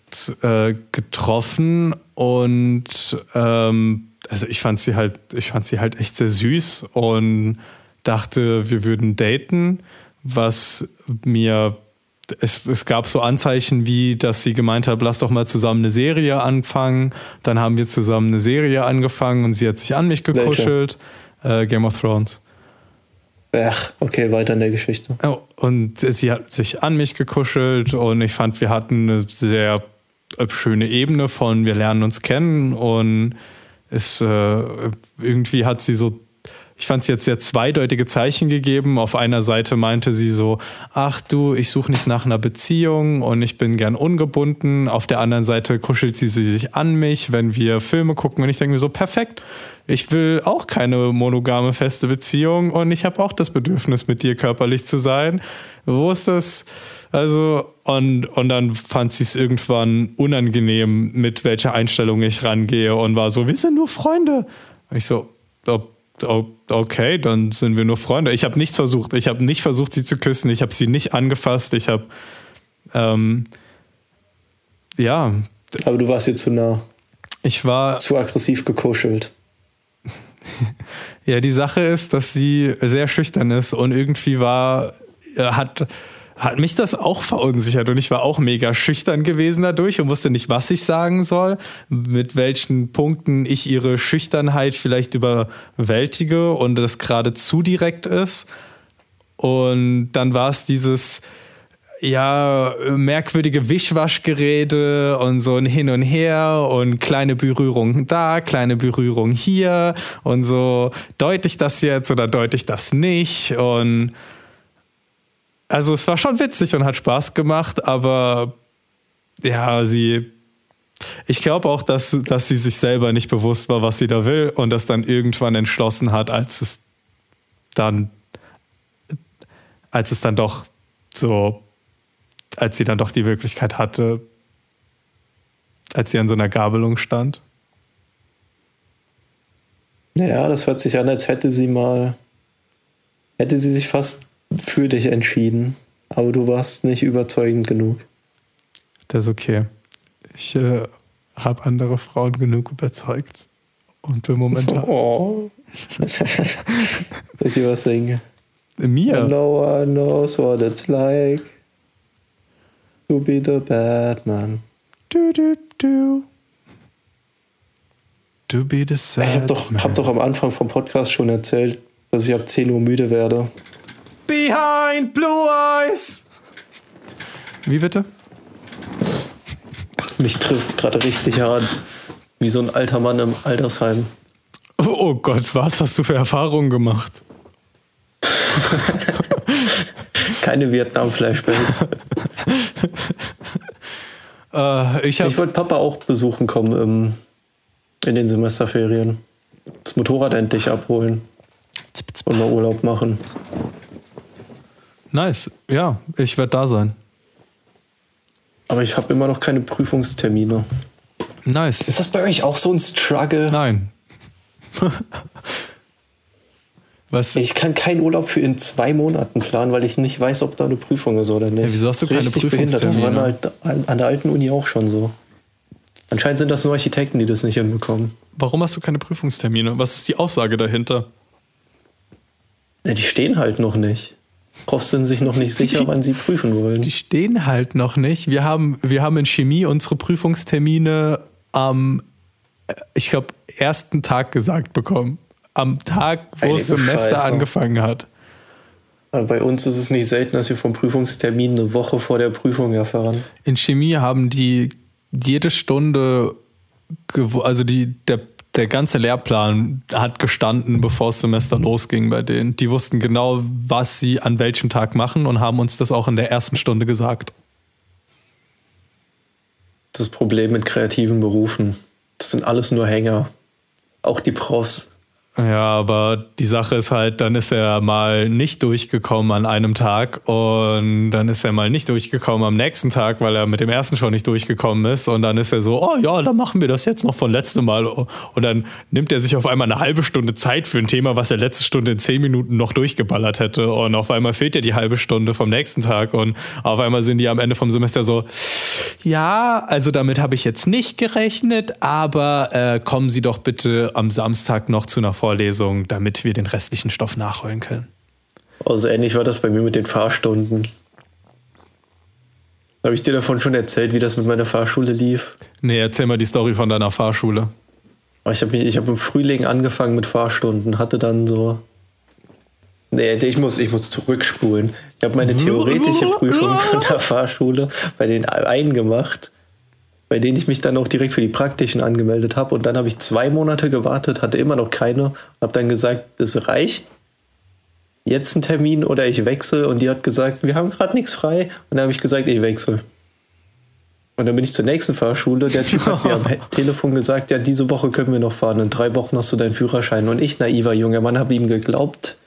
äh, getroffen und ähm, also ich fand sie halt, ich fand sie halt echt sehr süß und dachte, wir würden daten, was mir es, es gab so Anzeichen wie, dass sie gemeint hat, lass doch mal zusammen eine Serie anfangen. Dann haben wir zusammen eine Serie angefangen und sie hat sich an mich gekuschelt. Äh, Game of Thrones. Ach, okay, weiter in der Geschichte. Oh, und sie hat sich an mich gekuschelt und ich fand, wir hatten eine sehr schöne Ebene von wir lernen uns kennen und es äh, irgendwie hat sie so ich fand es jetzt sehr zweideutige Zeichen gegeben. Auf einer Seite meinte sie so, ach du, ich suche nicht nach einer Beziehung und ich bin gern ungebunden. Auf der anderen Seite kuschelt sie sich an mich, wenn wir Filme gucken und ich denke mir so, perfekt, ich will auch keine monogame feste Beziehung und ich habe auch das Bedürfnis, mit dir körperlich zu sein. Wo ist das? Also, und, und dann fand sie es irgendwann unangenehm, mit welcher Einstellung ich rangehe und war so, wir sind nur Freunde. Und ich so, okay, dann sind wir nur Freunde. Ich habe nichts versucht. Ich habe nicht versucht, sie zu küssen. Ich habe sie nicht angefasst. Ich habe, ähm, ja. Aber du warst ihr zu nah. Ich war. Zu aggressiv gekuschelt. ja, die Sache ist, dass sie sehr schüchtern ist und irgendwie war, hat, hat mich das auch verunsichert und ich war auch mega schüchtern gewesen dadurch und wusste nicht, was ich sagen soll, mit welchen Punkten ich ihre Schüchternheit vielleicht überwältige und das gerade zu direkt ist. Und dann war es dieses, ja, merkwürdige Wischwaschgeräte und so ein Hin und Her und kleine Berührungen da, kleine Berührungen hier und so, deute ich das jetzt oder deute ich das nicht? Und also es war schon witzig und hat Spaß gemacht, aber ja, sie. Ich glaube auch, dass, dass sie sich selber nicht bewusst war, was sie da will und das dann irgendwann entschlossen hat, als es dann, als es dann doch so als sie dann doch die Wirklichkeit hatte, als sie an so einer Gabelung stand? Naja, das hört sich an, als hätte sie mal, hätte sie sich fast für dich entschieden, aber du warst nicht überzeugend genug. Das ist okay. Ich äh, habe andere Frauen genug überzeugt und für momentan. Oh. Soll ich dir was singen? Mir? No one knows what it's like to be the Batman. Du, du, du. To be the sad Ich hab doch, hab doch am Anfang vom Podcast schon erzählt, dass ich ab 10 Uhr müde werde. Behind Blue Eyes! Wie bitte? Mich trifft's gerade richtig hart. Wie so ein alter Mann im Altersheim. Oh, oh Gott, was hast du für Erfahrungen gemacht? Keine Vietnam-Flashbacks. Äh, ich Ich wollte Papa auch besuchen kommen im, in den Semesterferien. Das Motorrad endlich abholen und mal Urlaub machen. Nice. Ja, ich werde da sein. Aber ich habe immer noch keine Prüfungstermine. Nice. Ist das bei euch auch so ein Struggle? Nein. Was? Ich kann keinen Urlaub für in zwei Monaten planen, weil ich nicht weiß, ob da eine Prüfung ist oder nicht. Ja, wieso hast du keine Richtig behindert. Das war Prüfungstermine? halt an, an der alten Uni auch schon so. Anscheinend sind das nur Architekten, die das nicht hinbekommen. Warum hast du keine Prüfungstermine? Was ist die Aussage dahinter? Ja, die stehen halt noch nicht. Profs sind sich noch nicht sicher, wann sie prüfen wollen. Die stehen halt noch nicht. Wir haben, wir haben in Chemie unsere Prüfungstermine am, ich glaube, ersten Tag gesagt bekommen. Am Tag, wo Heilige das Semester Scheiße. angefangen hat. Aber bei uns ist es nicht selten, dass wir vom Prüfungstermin eine Woche vor der Prüfung erfahren. In Chemie haben die jede Stunde, also die, der, der ganze Lehrplan hat gestanden, bevor das Semester losging bei denen. Die wussten genau, was sie an welchem Tag machen und haben uns das auch in der ersten Stunde gesagt. Das Problem mit kreativen Berufen. Das sind alles nur Hänger. Auch die Profs. Ja, aber die Sache ist halt, dann ist er mal nicht durchgekommen an einem Tag und dann ist er mal nicht durchgekommen am nächsten Tag, weil er mit dem ersten schon nicht durchgekommen ist und dann ist er so, oh ja, dann machen wir das jetzt noch von letztem Mal und dann nimmt er sich auf einmal eine halbe Stunde Zeit für ein Thema, was er letzte Stunde in zehn Minuten noch durchgeballert hätte und auf einmal fehlt ja die halbe Stunde vom nächsten Tag und auf einmal sind die am Ende vom Semester so, ja, also damit habe ich jetzt nicht gerechnet, aber äh, kommen Sie doch bitte am Samstag noch zu einer Vorlesung, damit wir den restlichen Stoff nachholen können. Also ähnlich war das bei mir mit den Fahrstunden. Habe ich dir davon schon erzählt, wie das mit meiner Fahrschule lief? Nee, erzähl mal die Story von deiner Fahrschule. Aber Ich habe ich hab im Frühling angefangen mit Fahrstunden, hatte dann so. Nee, ich muss, ich muss zurückspulen. Ich habe meine theoretische Prüfung von der Fahrschule bei den einen gemacht, bei denen ich mich dann auch direkt für die praktischen angemeldet habe. Und dann habe ich zwei Monate gewartet, hatte immer noch keine. Habe dann gesagt, das reicht. Jetzt ein Termin oder ich wechsle. Und die hat gesagt, wir haben gerade nichts frei. Und dann habe ich gesagt, ich wechsle. Und dann bin ich zur nächsten Fahrschule. Der Typ hat mir am Telefon gesagt, ja, diese Woche können wir noch fahren. In drei Wochen hast du deinen Führerschein. Und ich, naiver junger Mann, habe ihm geglaubt.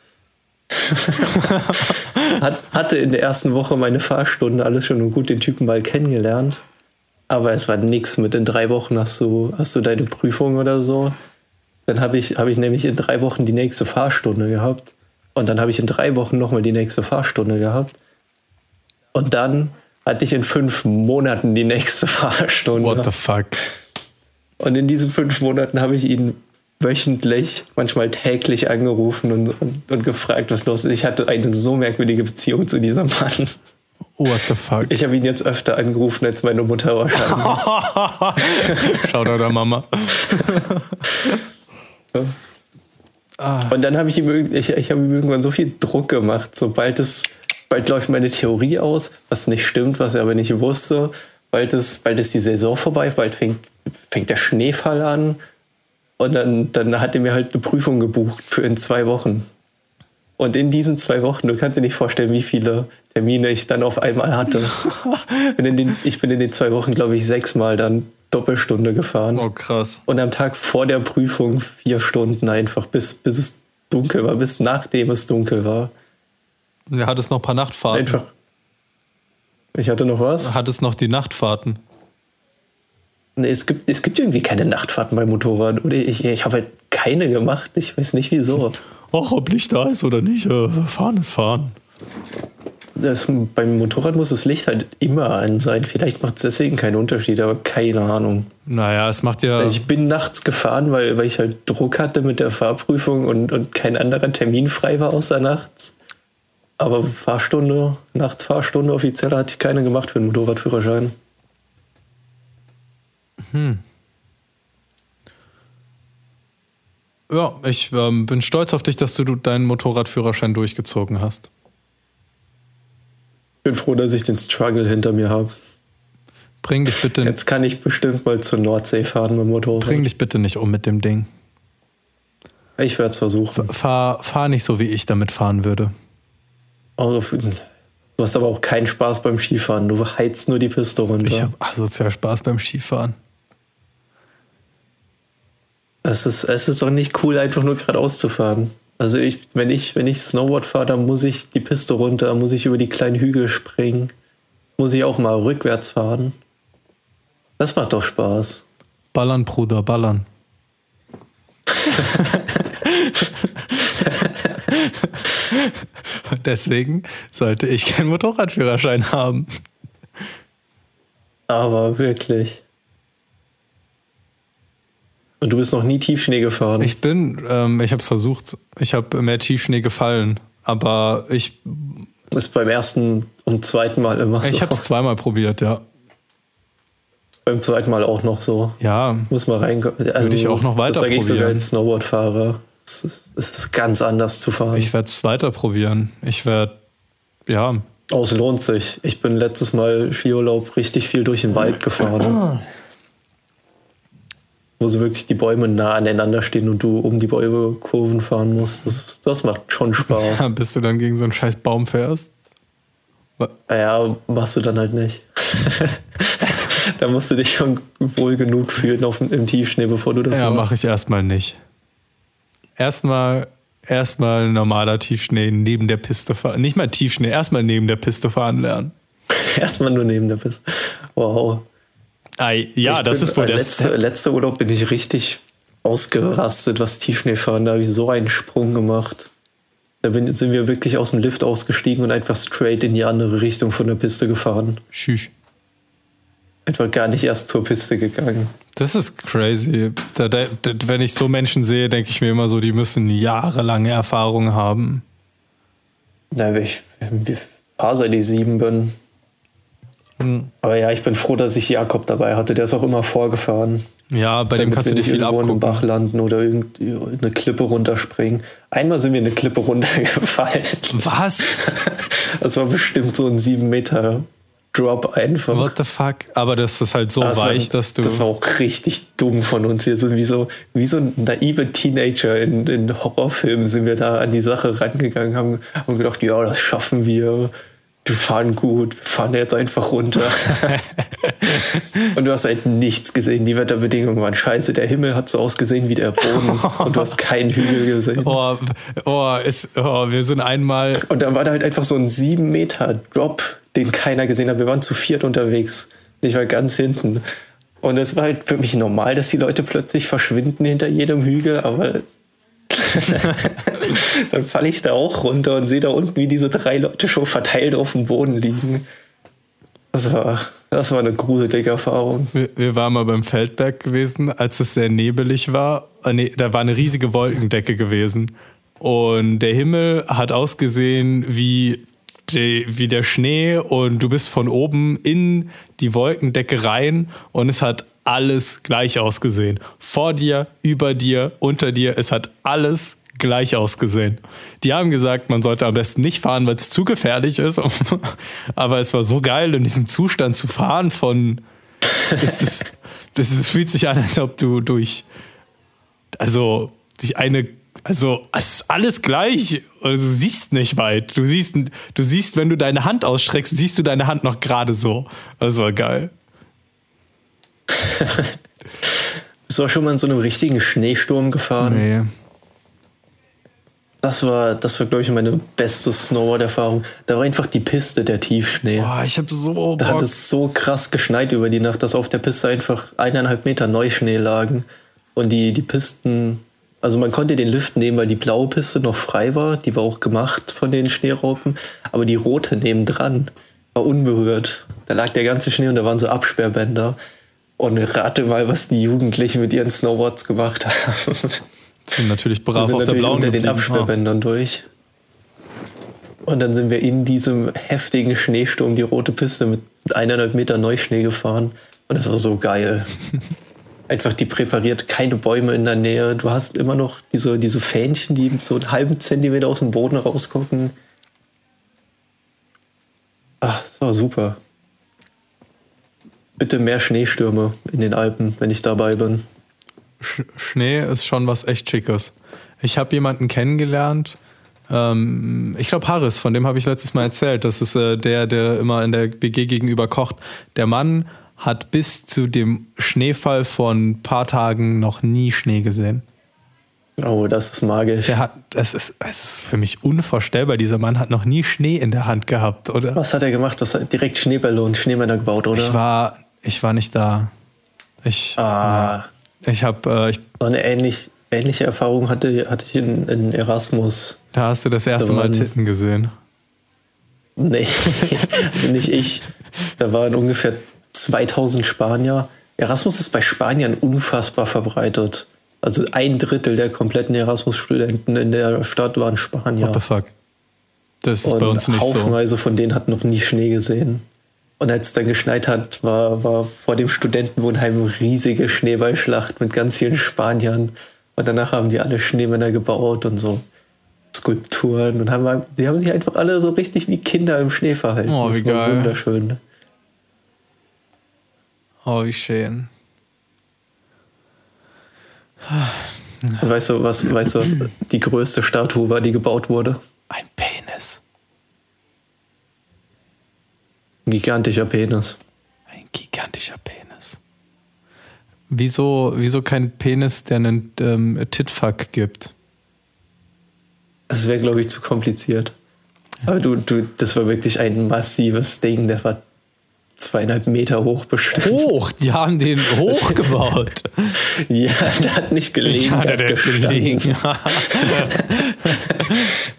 hat, hatte in der ersten Woche meine Fahrstunde alles schon und gut den Typen mal kennengelernt. Aber es war nix mit in drei Wochen hast du, hast du deine Prüfung oder so. Dann habe ich, hab ich nämlich in drei Wochen die nächste Fahrstunde gehabt. Und dann habe ich in drei Wochen nochmal die nächste Fahrstunde gehabt. Und dann hatte ich in fünf Monaten die nächste Fahrstunde. What the fuck? Und in diesen fünf Monaten habe ich ihn wöchentlich, manchmal täglich angerufen und, und, und gefragt, was los ist. Ich hatte eine so merkwürdige Beziehung zu diesem Mann. What the fuck? Ich habe ihn jetzt öfter angerufen als meine Mutter wahrscheinlich. Schau da der Mama. Und dann habe ich ihm, ich, ich habe ihm irgendwann so viel Druck gemacht, sobald es, bald läuft meine Theorie aus, was nicht stimmt, was er aber nicht wusste. Bald ist, bald ist die Saison vorbei, bald fängt, fängt der Schneefall an. Und dann, dann hat er mir halt eine Prüfung gebucht für in zwei Wochen. Und in diesen zwei Wochen, du kannst dir nicht vorstellen, wie viele Termine ich dann auf einmal hatte. bin in den, ich bin in den zwei Wochen, glaube ich, sechsmal dann Doppelstunde gefahren. Oh, krass. Und am Tag vor der Prüfung vier Stunden einfach, bis, bis es dunkel war, bis nachdem es dunkel war. Er hat es noch ein paar Nachtfahrten. Einfach. Ich hatte noch was? Hat es noch die Nachtfahrten? Nee, es gibt, es gibt irgendwie keine Nachtfahrten beim Motorrad. Oder ich, ich habe halt keine gemacht. Ich weiß nicht wieso. Och, ob Licht da ist oder nicht, äh, fahren ist fahren. Das, beim Motorrad muss das Licht halt immer an sein. Vielleicht macht es deswegen keinen Unterschied, aber keine Ahnung. Naja, es macht ja. Also ich bin nachts gefahren, weil, weil ich halt Druck hatte mit der Fahrprüfung und, und kein anderer Termin frei war außer nachts. Aber Fahrstunde, Nachtfahrstunde offiziell hatte ich keine gemacht für den Motorradführerschein. Ja, ich ähm, bin stolz auf dich, dass du deinen Motorradführerschein durchgezogen hast. Bin froh, dass ich den Struggle hinter mir habe. Bring dich bitte. Jetzt kann ich bestimmt mal zur Nordsee fahren mit dem Motorrad. Bring dich bitte nicht um mit dem Ding. Ich werde es versuchen. Fahr, fahr nicht so, wie ich damit fahren würde. Oh, du hast aber auch keinen Spaß beim Skifahren. Du heizt nur die Piste runter. Ich habe asozial Spaß beim Skifahren. Es ist, es ist doch nicht cool, einfach nur geradeaus zu fahren. Also ich, wenn ich, wenn ich Snowboard fahre, dann muss ich die Piste runter, muss ich über die kleinen Hügel springen, muss ich auch mal rückwärts fahren. Das macht doch Spaß. Ballern, Bruder, ballern. Deswegen sollte ich keinen Motorradführerschein haben. Aber wirklich. Und du bist noch nie Tiefschnee gefahren? Ich bin, ähm, ich habe es versucht. Ich habe mehr Tiefschnee gefallen, aber ich. Das ist beim ersten und zweiten Mal immer so. Ich habe es zweimal probiert, ja. Beim zweiten Mal auch noch so. Ja. Muss man reinkommen. Also, Würde ich auch noch weiter das probieren. Das sage ich sogar als Snowboardfahrer. Es ist, es ist ganz anders zu fahren. Ich werde es weiter probieren. Ich werde, ja. Oh, es lohnt sich. Ich bin letztes Mal Skiurlaub richtig viel durch den Wald gefahren. wo so wirklich die Bäume nah aneinander stehen und du um die Bäume Kurven fahren musst. Das, das macht schon Spaß. Ja, bis du dann gegen so einen scheiß Baum fährst. Ja, machst du dann halt nicht. da musst du dich schon wohl genug fühlen auf, im Tiefschnee, bevor du das ja, machst. Ja, mache ich erstmal nicht. Erstmal erstmal normaler Tiefschnee neben der Piste fahren. Nicht mal Tiefschnee, erstmal neben der Piste fahren lernen. erstmal nur neben der Piste. Wow. Ei, ja, ich das bin, ist wohl der letzte, letzte Urlaub bin ich richtig ausgerastet, was Tiefschneefahren. Da habe ich so einen Sprung gemacht. Da bin, sind wir wirklich aus dem Lift ausgestiegen und einfach straight in die andere Richtung von der Piste gefahren. Tschüss. Einfach gar nicht erst zur Piste gegangen. Das ist crazy. Da, da, wenn ich so Menschen sehe, denke ich mir immer so, die müssen jahrelange Erfahrung haben. Na, ich, ich fahre seit ich sieben bin. Hm. Aber ja, ich bin froh, dass ich Jakob dabei hatte. Der ist auch immer vorgefahren. Ja, bei dem kannst du dich viel abgucken. in den Bach landen oder irgendeine Klippe runterspringen. Einmal sind wir eine Klippe runtergefallen. Was? Das war bestimmt so ein sieben Meter Drop einfach. What the fuck? Aber das ist halt so das weich, war, dass du. Das war auch richtig dumm von uns hier. So wie so, wie so naive Teenager in, in Horrorfilmen sind wir da an die Sache rangegangen, haben, haben gedacht, ja, das schaffen wir wir fahren gut, wir fahren jetzt einfach runter. und du hast halt nichts gesehen. Die Wetterbedingungen waren scheiße. Der Himmel hat so ausgesehen wie der Boden und du hast keinen Hügel gesehen. Oh, oh, ist, oh, wir sind einmal. Und da war da halt einfach so ein 7 Meter Drop, den keiner gesehen hat. Wir waren zu viert unterwegs. Ich war ganz hinten. Und es war halt für mich normal, dass die Leute plötzlich verschwinden hinter jedem Hügel, aber dann falle ich da auch runter und sehe da unten, wie diese drei Leute schon verteilt auf dem Boden liegen. Das war, das war eine gruselige Erfahrung. Wir, wir waren mal beim Feldberg gewesen, als es sehr nebelig war. Äh, nee, da war eine riesige Wolkendecke gewesen. Und der Himmel hat ausgesehen wie, die, wie der Schnee und du bist von oben in die Wolkendecke rein und es hat alles gleich ausgesehen. Vor dir, über dir, unter dir, es hat alles gleich ausgesehen. Die haben gesagt, man sollte am besten nicht fahren, weil es zu gefährlich ist. Aber es war so geil, in diesem Zustand zu fahren von. Es, ist, das fühlt sich an, als ob du durch. Also, durch eine. Also, es ist alles gleich. Also, du siehst nicht weit. Du siehst, du siehst, wenn du deine Hand ausstreckst, siehst du deine Hand noch gerade so. Das war geil. Bist du auch schon mal in so einem richtigen Schneesturm gefahren? Nee. Das war, das war, glaube ich, meine beste Snowboard-Erfahrung. Da war einfach die Piste, der Tiefschnee. Boah, ich habe so. Bock. Da hat es so krass geschneit über die Nacht, dass auf der Piste einfach eineinhalb Meter Neuschnee lagen. Und die, die Pisten, also man konnte den Lift nehmen, weil die blaue Piste noch frei war. Die war auch gemacht von den Schneeraupen. Aber die rote nebendran war unberührt. Da lag der ganze Schnee und da waren so Absperrbänder. Und rate mal, was die Jugendlichen mit ihren Snowboards gemacht haben. Sind natürlich brav sind auf natürlich der blauen unter den Absperrbändern durch. Und dann sind wir in diesem heftigen Schneesturm die rote Piste mit eineinhalb Meter Neuschnee gefahren. Und das war so geil. Einfach die präpariert, keine Bäume in der Nähe. Du hast immer noch diese, diese Fähnchen, die so einen halben Zentimeter aus dem Boden rausgucken. Ach, das war super. Bitte mehr Schneestürme in den Alpen, wenn ich dabei bin. Sch Schnee ist schon was echt Schickes. Ich habe jemanden kennengelernt, ähm, ich glaube Harris, von dem habe ich letztes Mal erzählt. Das ist äh, der, der immer in der BG gegenüber kocht. Der Mann hat bis zu dem Schneefall von ein paar Tagen noch nie Schnee gesehen. Oh, das ist magisch. Der hat, es ist, es ist für mich unvorstellbar. Dieser Mann hat noch nie Schnee in der Hand gehabt, oder? Was hat er gemacht? Was hat direkt Schneebälle und Schneemänner gebaut, oder? Ich war, ich war nicht da. Ich, ah. Ich habe, äh, ich, eine ähnlich, ähnliche Erfahrung hatte, hatte ich in, in Erasmus. Da hast du das erste Mal Titten gesehen. Nee, also nicht ich. Da waren ungefähr 2000 Spanier. Erasmus ist bei Spaniern unfassbar verbreitet. Also ein Drittel der kompletten Erasmus-Studenten in der Stadt waren Spanier. What the fuck? Das ist Und bei uns nicht haufenweise so. von denen hatten noch nie Schnee gesehen. Und als es dann geschneit hat, war, war vor dem Studentenwohnheim eine riesige Schneeballschlacht mit ganz vielen Spaniern. Und danach haben die alle Schneemänner gebaut und so Skulpturen und haben, die haben sich einfach alle so richtig wie Kinder im Schnee verhalten. Oh, wie das war geil. wunderschön. Oh, wie schön. Und weißt du, was, weißt du, was die größte Statue war, die gebaut wurde? Ein Penis. Ein gigantischer Penis. Ein gigantischer Penis. Wieso, wieso kein Penis, der einen ähm, Titfuck gibt? Das wäre, glaube ich, zu kompliziert. Aber du, du, das war wirklich ein massives Ding, der war zweieinhalb Meter hoch bestimmt. Hoch? Die haben den hochgebaut. ja, der hat nicht gelegen. Ja, der, der hat gelegen.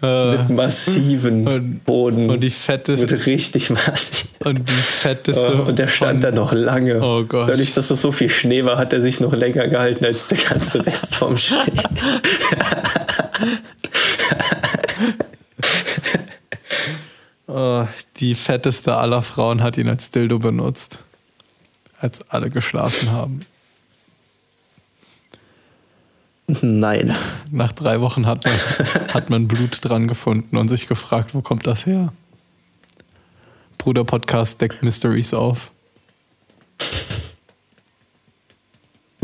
mit massiven und, Boden. Und die fetteste. Mit richtig massiv. Und die fetteste. und der stand da noch lange. Oh Gott. Dadurch, dass es so viel Schnee war, hat er sich noch länger gehalten als der ganze Rest vom Schnee. oh, die fetteste aller Frauen hat ihn als Dildo benutzt. Als alle geschlafen haben. Nein. Nach drei Wochen hat man, hat man Blut dran gefunden und sich gefragt, wo kommt das her? Bruder Podcast deckt Mysteries auf.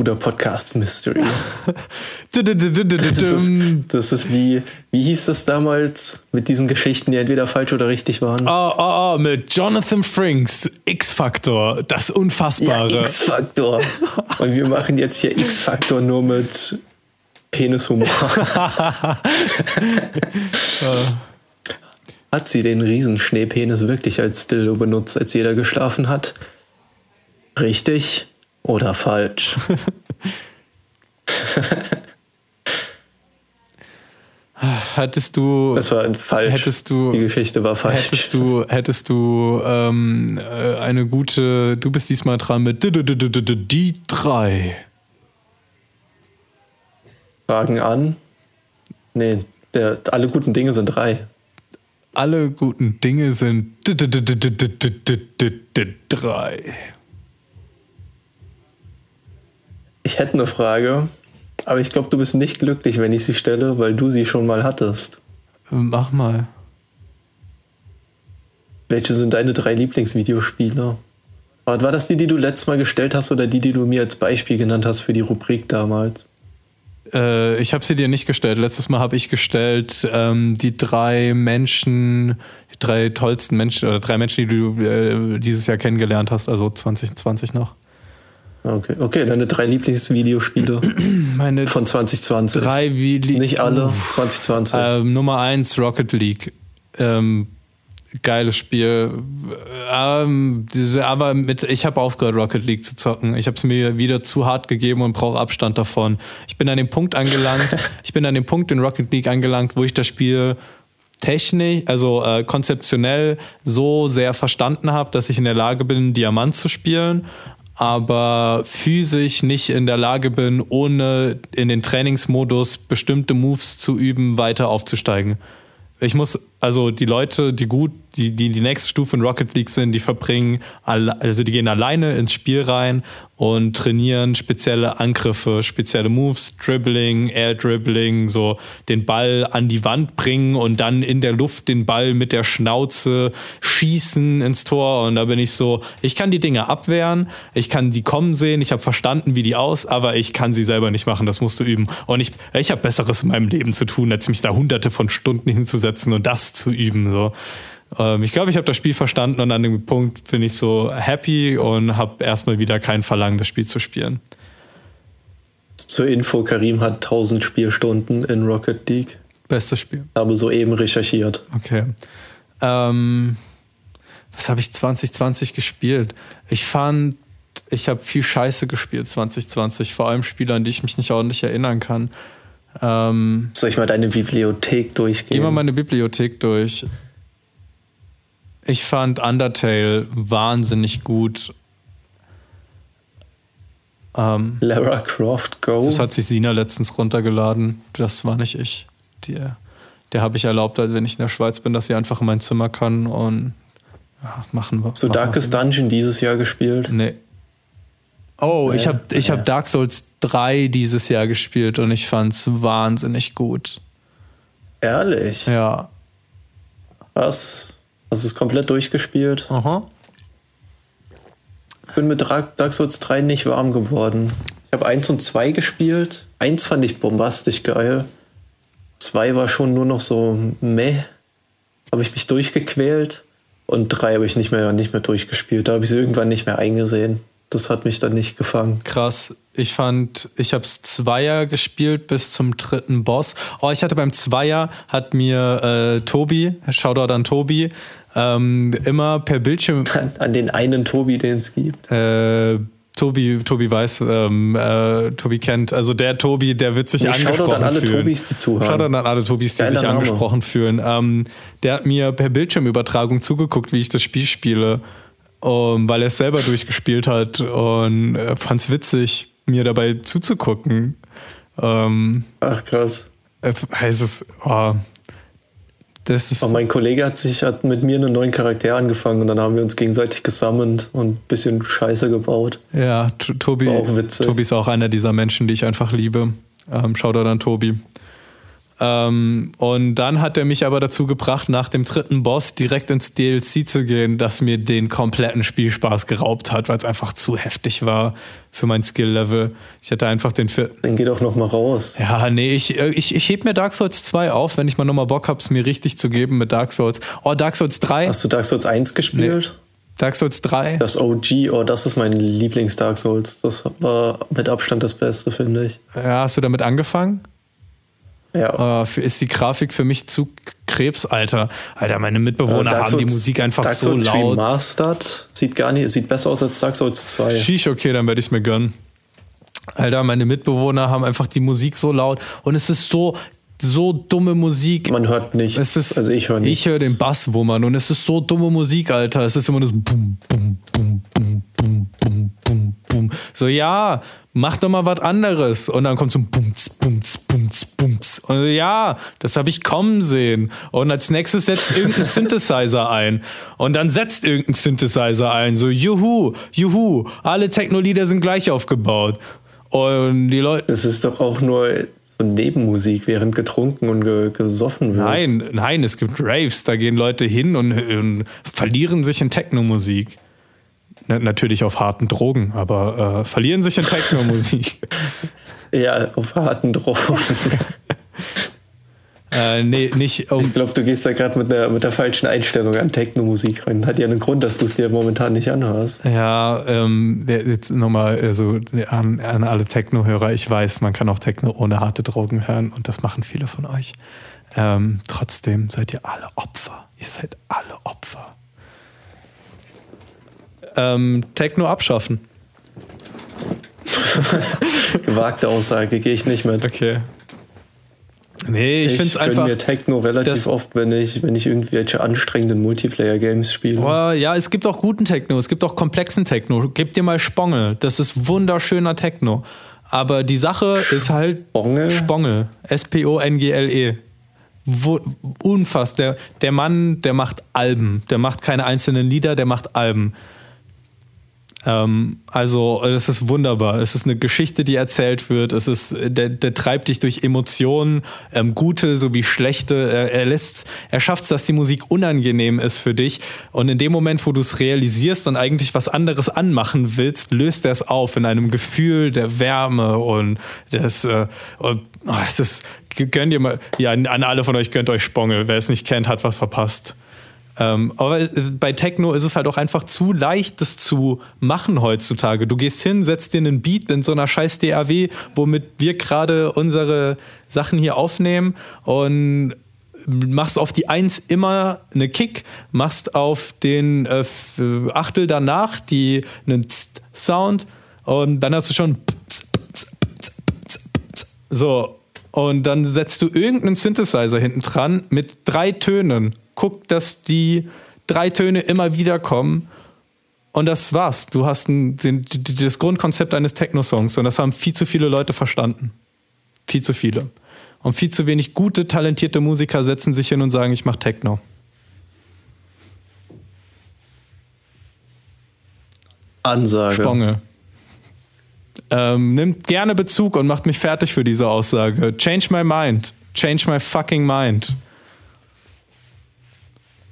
Bruder Podcast Mystery. das, ist, das ist wie, wie hieß das damals mit diesen Geschichten, die entweder falsch oder richtig waren? Ah, ah, ah, mit Jonathan Frinks, X-Factor, das Unfassbare. Ja, X-Factor. Und wir machen jetzt hier X-Factor nur mit Penishumor. hat sie den Riesenschneepenis wirklich als Dildo benutzt, als jeder geschlafen hat? Richtig oder falsch? Hättest du. Das war falsch. Hättest du. Die Geschichte war falsch. Hättest du, hättest du ähm, eine gute. Du bist diesmal dran mit die drei. Fragen an. Nee, der, alle guten Dinge sind drei. Alle guten Dinge sind drei. Ich hätte eine Frage, aber ich glaube, du bist nicht glücklich, wenn ich sie stelle, weil du sie schon mal hattest. Mach mal. Welche sind deine drei Lieblingsvideospiele? War das die, die du letztes Mal gestellt hast oder die, die du mir als Beispiel genannt hast für die Rubrik damals? Äh, ich habe sie dir nicht gestellt. Letztes Mal habe ich gestellt ähm, die drei Menschen, die drei tollsten Menschen oder drei Menschen, die du äh, dieses Jahr kennengelernt hast, also 2020 noch. Okay, okay, deine drei Lieblingsvideospiele Meine von 2020. Drei wie Nicht alle, 2020. Ähm, Nummer eins Rocket League. Ähm, geiles Spiel. Ähm, diese, aber mit, ich habe aufgehört, Rocket League zu zocken. Ich habe es mir wieder zu hart gegeben und brauche Abstand davon. Ich bin an dem Punkt angelangt, ich bin an dem Punkt in Rocket League angelangt, wo ich das Spiel technisch, also äh, konzeptionell so sehr verstanden habe, dass ich in der Lage bin, Diamant zu spielen, aber physisch nicht in der Lage bin, ohne in den Trainingsmodus bestimmte Moves zu üben, weiter aufzusteigen. Ich muss Also die Leute, die gut, die, die die nächste Stufe in Rocket League sind, die verbringen, also die gehen alleine ins Spiel rein und trainieren spezielle Angriffe, spezielle Moves, Dribbling, Air Dribbling, so den Ball an die Wand bringen und dann in der Luft den Ball mit der Schnauze schießen ins Tor. Und da bin ich so, ich kann die Dinge abwehren, ich kann die kommen sehen, ich habe verstanden, wie die aus, aber ich kann sie selber nicht machen, das musst du üben. Und ich, ich habe Besseres in meinem Leben zu tun, als mich da hunderte von Stunden hinzusetzen und das zu üben. So. Ähm, ich glaube, ich habe das Spiel verstanden und an dem Punkt bin ich so happy und habe erstmal wieder kein Verlangen, das Spiel zu spielen. Zur Info, Karim hat 1000 Spielstunden in Rocket League. Bestes Spiel. Habe soeben recherchiert. Okay. Ähm, was habe ich 2020 gespielt? Ich fand, ich habe viel Scheiße gespielt 2020, vor allem Spiele, an die ich mich nicht ordentlich erinnern kann. Ähm, Soll ich mal deine Bibliothek durchgehen? Geh mal meine Bibliothek durch. Ich fand Undertale wahnsinnig gut. Ähm, Lara Croft Go. Das hat sich Sina letztens runtergeladen. Das war nicht ich. Die, der habe ich erlaubt, als wenn ich in der Schweiz bin, dass sie einfach in mein Zimmer kann und ja, machen wir. So Darkest Dungeon dieses Jahr gespielt? Nee. Oh, ich habe ich hab Dark Souls 3 dieses Jahr gespielt und ich fand es wahnsinnig gut. Ehrlich? Ja. Was? Hast du es komplett durchgespielt? Aha. Ich bin mit Dark Souls 3 nicht warm geworden. Ich habe 1 und 2 gespielt. 1 fand ich bombastisch geil. 2 war schon nur noch so meh. Habe ich mich durchgequält. Und 3 habe ich nicht mehr, nicht mehr durchgespielt. Da habe ich es irgendwann nicht mehr eingesehen. Das hat mich dann nicht gefangen. Krass. Ich fand, ich habe es Zweier gespielt bis zum dritten Boss. Oh, ich hatte beim Zweier, hat mir äh, Tobi, Shoutout an Tobi, ähm, immer per Bildschirm. An, an den einen Tobi, den es gibt. Äh, Tobi, Tobi weiß, ähm, äh, Tobi kennt. Also der Tobi, der wird sich nee, angesprochen an alle fühlen. Tobis, die zuhören. Schaut an alle Tobis, die Geiler sich angesprochen Name. fühlen. Ähm, der hat mir per Bildschirmübertragung zugeguckt, wie ich das Spiel spiele, um, weil er es selber durchgespielt hat und äh, fand es witzig, mir dabei zuzugucken. Ähm, Ach krass. Äh, heißt es, oh, das ist Aber mein Kollege hat sich hat mit mir einen neuen Charakter angefangen und dann haben wir uns gegenseitig gesammelt und ein bisschen Scheiße gebaut. Ja, Tobi, Tobi ist auch einer dieser Menschen, die ich einfach liebe. Ähm, Schau da dann Tobi. Ähm, und dann hat er mich aber dazu gebracht, nach dem dritten Boss direkt ins DLC zu gehen, das mir den kompletten Spielspaß geraubt hat, weil es einfach zu heftig war für mein Skill-Level. Ich hatte einfach den vierten. Dann geh doch nochmal raus. Ja, nee, ich, ich, ich heb mir Dark Souls 2 auf, wenn ich mal nochmal Bock habe, es mir richtig zu geben mit Dark Souls. Oh, Dark Souls 3. Hast du Dark Souls 1 gespielt? Nee. Dark Souls 3. Das OG, oh, das ist mein Lieblings-Dark Souls. Das war mit Abstand das Beste, finde ich. Ja, hast du damit angefangen? Ja. Äh, ist die Grafik für mich zu Krebsalter. Alter, meine Mitbewohner äh, haben die Musik einfach Dark Souls so laut. Remastered sieht gar nicht, sieht besser aus als Dark Souls 2. Sheesh, okay, dann werde ich es mir gönnen. Alter, meine Mitbewohner haben einfach die Musik so laut und es ist so so dumme Musik. Man hört nichts. Es ist, also ich höre nichts. Ich höre den Bass wummern und es ist so dumme Musik, Alter. Es ist immer nur so bum, bum, bum, bum, bum, bum, bum, bum. So, ja, mach doch mal was anderes. Und dann kommt so ein Bumts, Bumts, Bumts, Und ja, das habe ich kommen sehen. Und als nächstes setzt irgendein Synthesizer ein. Und dann setzt irgendein Synthesizer ein. So, juhu, juhu, alle Techno-Lieder sind gleich aufgebaut. Und die Leute. Das ist doch auch nur so Nebenmusik, während getrunken und ge gesoffen wird. Nein, nein, es gibt Raves, da gehen Leute hin und, und verlieren sich in Techno-Musik. Natürlich auf harten Drogen, aber äh, verlieren sich in Techno-Musik. ja, auf harten Drogen. äh, nee, nicht um Ich glaube, du gehst da gerade mit, der, mit der falschen Einstellung an Techno-Musik rein. Hat ja einen Grund, dass du es dir momentan nicht anhörst. Ja, ähm, jetzt nochmal also an, an alle Techno-Hörer. Ich weiß, man kann auch Techno ohne harte Drogen hören und das machen viele von euch. Ähm, trotzdem seid ihr alle Opfer. Ihr seid alle Opfer ähm, Techno abschaffen. Gewagte Aussage, gehe ich nicht mit. Okay. Nee, ich, ich finde es einfach. Ich mir Techno relativ oft, wenn ich, wenn ich irgendwelche anstrengenden Multiplayer-Games spiele. Oh, ja, es gibt auch guten Techno, es gibt auch komplexen Techno. Gib dir mal Spongel, das ist wunderschöner Techno. Aber die Sache ist halt Spongel. Spongel. S-P-O-N-G-L-E. unfassbar. Der, der Mann, der macht Alben. Der macht keine einzelnen Lieder, der macht Alben. Ähm, also, es ist wunderbar. Es ist eine Geschichte, die erzählt wird. Es ist, der, der treibt dich durch Emotionen, ähm, gute sowie schlechte. Er, er lässt, er schafft es, dass die Musik unangenehm ist für dich. Und in dem Moment, wo du es realisierst und eigentlich was anderes anmachen willst, löst er es auf in einem Gefühl der Wärme und des, äh, und, oh, es ist, gönnt ihr mal, ja, an alle von euch gönnt euch Spongel. Wer es nicht kennt, hat was verpasst. Ähm, aber bei Techno ist es halt auch einfach zu leicht, das zu machen heutzutage. Du gehst hin, setzt dir einen Beat in so einer scheiß DAW, womit wir gerade unsere Sachen hier aufnehmen und machst auf die Eins immer eine Kick, machst auf den äh, Achtel danach die einen Sound und dann hast du schon so. Und dann setzt du irgendeinen Synthesizer hinten dran mit drei Tönen guck, dass die drei Töne immer wieder kommen. Und das war's. Du hast ein, den, das Grundkonzept eines Techno-Songs und das haben viel zu viele Leute verstanden. Viel zu viele. Und viel zu wenig gute, talentierte Musiker setzen sich hin und sagen, ich mach Techno. Ansage. Sponge. Ähm, nimmt gerne Bezug und macht mich fertig für diese Aussage. Change my mind. Change my fucking mind.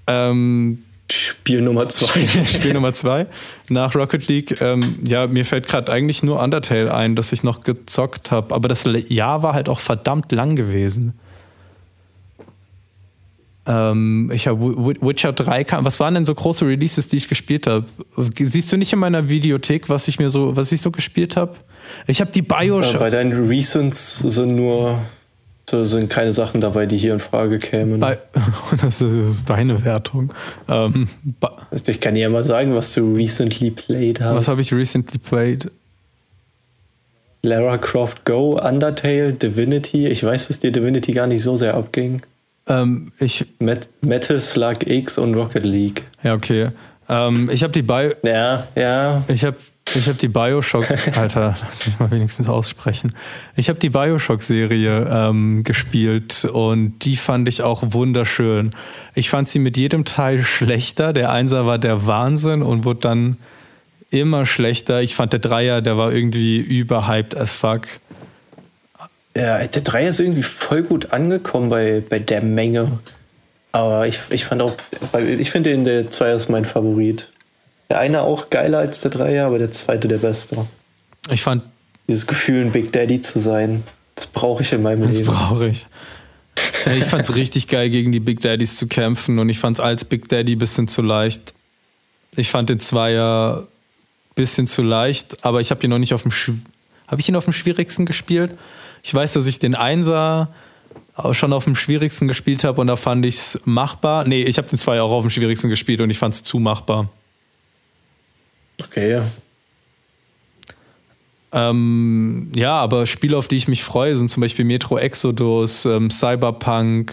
Ähm, Spiel Nummer zwei. Spiel Nummer zwei nach Rocket League. Ähm, ja, mir fällt gerade eigentlich nur Undertale ein, dass ich noch gezockt habe. Aber das Jahr war halt auch verdammt lang gewesen. Ähm, ich habe Witcher 3 kam. Was waren denn so große Releases, die ich gespielt habe? Siehst du nicht in meiner Videothek, was ich mir so, was ich so gespielt habe? Ich habe die Bioshock. Bei deinen Recents sind nur da sind keine Sachen dabei, die hier in Frage kämen. Bei, das, ist, das, ist, deine Wertung. Ähm, ich kann dir ja mal sagen, was du recently played hast. Was habe ich recently played? Lara Croft Go, Undertale, Divinity. Ich weiß, dass dir Divinity gar nicht so sehr abging. Ähm, ich Met Metal Slug X und Rocket League. Ja, okay. Ähm, ich habe die Bio. Ja, ja. Ich habe ich habe die Bioshock, Alter, lass mich mal wenigstens aussprechen. Ich habe die Bioshock-Serie ähm, gespielt und die fand ich auch wunderschön. Ich fand sie mit jedem Teil schlechter. Der Einser war der Wahnsinn und wurde dann immer schlechter. Ich fand der Dreier, der war irgendwie überhyped as fuck. Ja, der Dreier ist irgendwie voll gut angekommen bei, bei der Menge. Aber ich, ich fand auch, ich finde den der Zweier ist mein Favorit. Der eine auch geiler als der Dreier, aber der zweite der beste. Ich fand. Dieses Gefühl, ein Big Daddy zu sein, das brauche ich in meinem das Leben. Das brauche ich. Ich fand es richtig geil, gegen die Big Daddies zu kämpfen und ich fand es als Big Daddy ein bisschen zu leicht. Ich fand den Zweier ein bisschen zu leicht, aber ich habe ihn noch nicht auf dem. Habe ich ihn auf dem schwierigsten gespielt? Ich weiß, dass ich den Einser schon auf dem schwierigsten gespielt habe und da fand ich es machbar. Nee, ich habe den Zweier auch auf dem schwierigsten gespielt und ich fand es zu machbar. Okay, ja. Ähm, ja, aber Spiele, auf die ich mich freue, sind zum Beispiel Metro Exodus, ähm, Cyberpunk.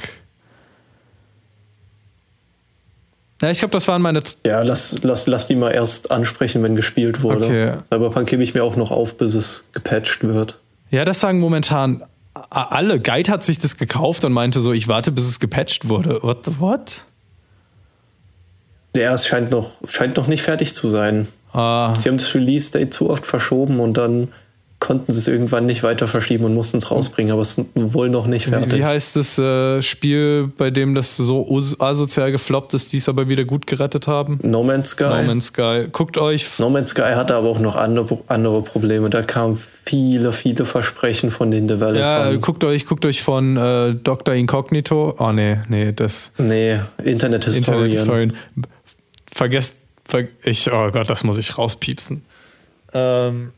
Ja, ich glaube, das waren meine. Ja, lass, lass, lass die mal erst ansprechen, wenn gespielt wurde. Okay. Cyberpunk hebe ich mir auch noch auf, bis es gepatcht wird. Ja, das sagen momentan alle. Guide hat sich das gekauft und meinte so, ich warte, bis es gepatcht wurde. What? what? Ja, es scheint noch, scheint noch nicht fertig zu sein. Ah. Sie haben das Release-Date zu oft verschoben und dann konnten sie es irgendwann nicht weiter verschieben und mussten es rausbringen, aber es ist wohl noch nicht fertig. Wie heißt das äh, Spiel, bei dem das so asozial gefloppt ist, die es aber wieder gut gerettet haben? No Man's Sky. No Man's Sky. Guckt euch. No Man's Sky hatte aber auch noch andere, andere Probleme. Da kamen viele, viele Versprechen von den Developern. Ja, guckt euch, guckt euch von äh, Dr. Incognito. Oh nee, nee, das. Nee, Internet Historian. Internet Historian. Vergesst ich, oh Gott, das muss ich rauspiepsen. Ähm,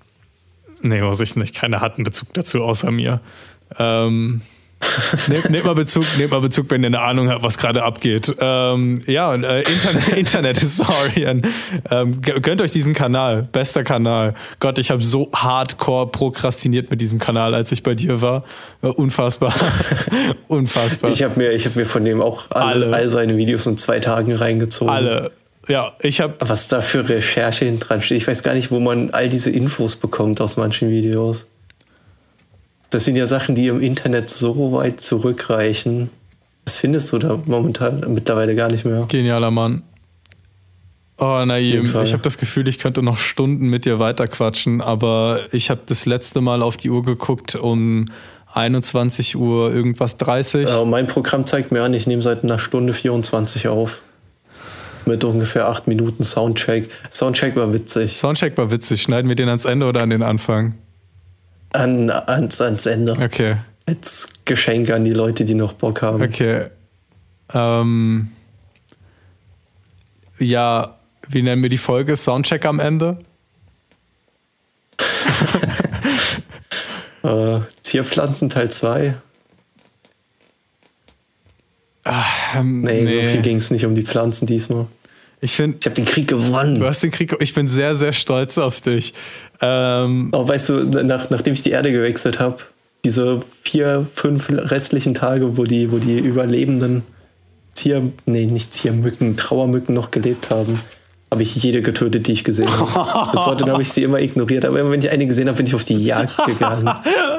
nee, muss ich nicht. Keiner hat einen Bezug dazu außer mir. Ähm, nehmt, nehmt, mal Bezug, nehmt mal Bezug, wenn ihr eine Ahnung habt, was gerade abgeht. Ähm, ja, und äh, Internet, Internet Historian. Ähm, gönnt euch diesen Kanal. Bester Kanal. Gott, ich habe so hardcore prokrastiniert mit diesem Kanal, als ich bei dir war. Äh, unfassbar. Unfassbar. Ich habe mir, hab mir von dem auch alle, alle. all seine Videos in zwei Tagen reingezogen. Alle. Ja, ich habe. Was da für Recherche dran steht. Ich weiß gar nicht, wo man all diese Infos bekommt aus manchen Videos. Das sind ja Sachen, die im Internet so weit zurückreichen. Das findest du da momentan mittlerweile gar nicht mehr. Genialer Mann. Oh, Naim, ich habe das Gefühl, ich könnte noch Stunden mit dir weiterquatschen, aber ich habe das letzte Mal auf die Uhr geguckt um 21 Uhr irgendwas 30. Äh, mein Programm zeigt mir an, ich nehme seit einer Stunde 24 auf. Mit ungefähr acht Minuten Soundcheck. Soundcheck war witzig. Soundcheck war witzig. Schneiden wir den ans Ende oder an den Anfang? An, ans, ans Ende. Okay, Als Geschenk an die Leute, die noch Bock haben. okay. Ähm, ja, wie nennen wir die Folge? Soundcheck am Ende? Äh, Zierpflanzen Teil 2. Ähm, Nee, so viel ging es nicht um die Pflanzen diesmal. Ich finde, Ich habe den Krieg gewonnen. du hast den Krieg. Ich bin sehr, sehr stolz auf dich. Ähm, Aber weißt du, nach, nachdem ich die Erde gewechselt habe, diese vier, fünf restlichen Tage, wo die, wo die Überlebenden Zier, nee, nicht Ziermücken, Trauermücken noch gelebt haben, habe ich jede getötet, die ich gesehen habe. Bis heute habe ich sie immer ignoriert, aber immer wenn ich eine gesehen habe, bin ich auf die Jagd gegangen.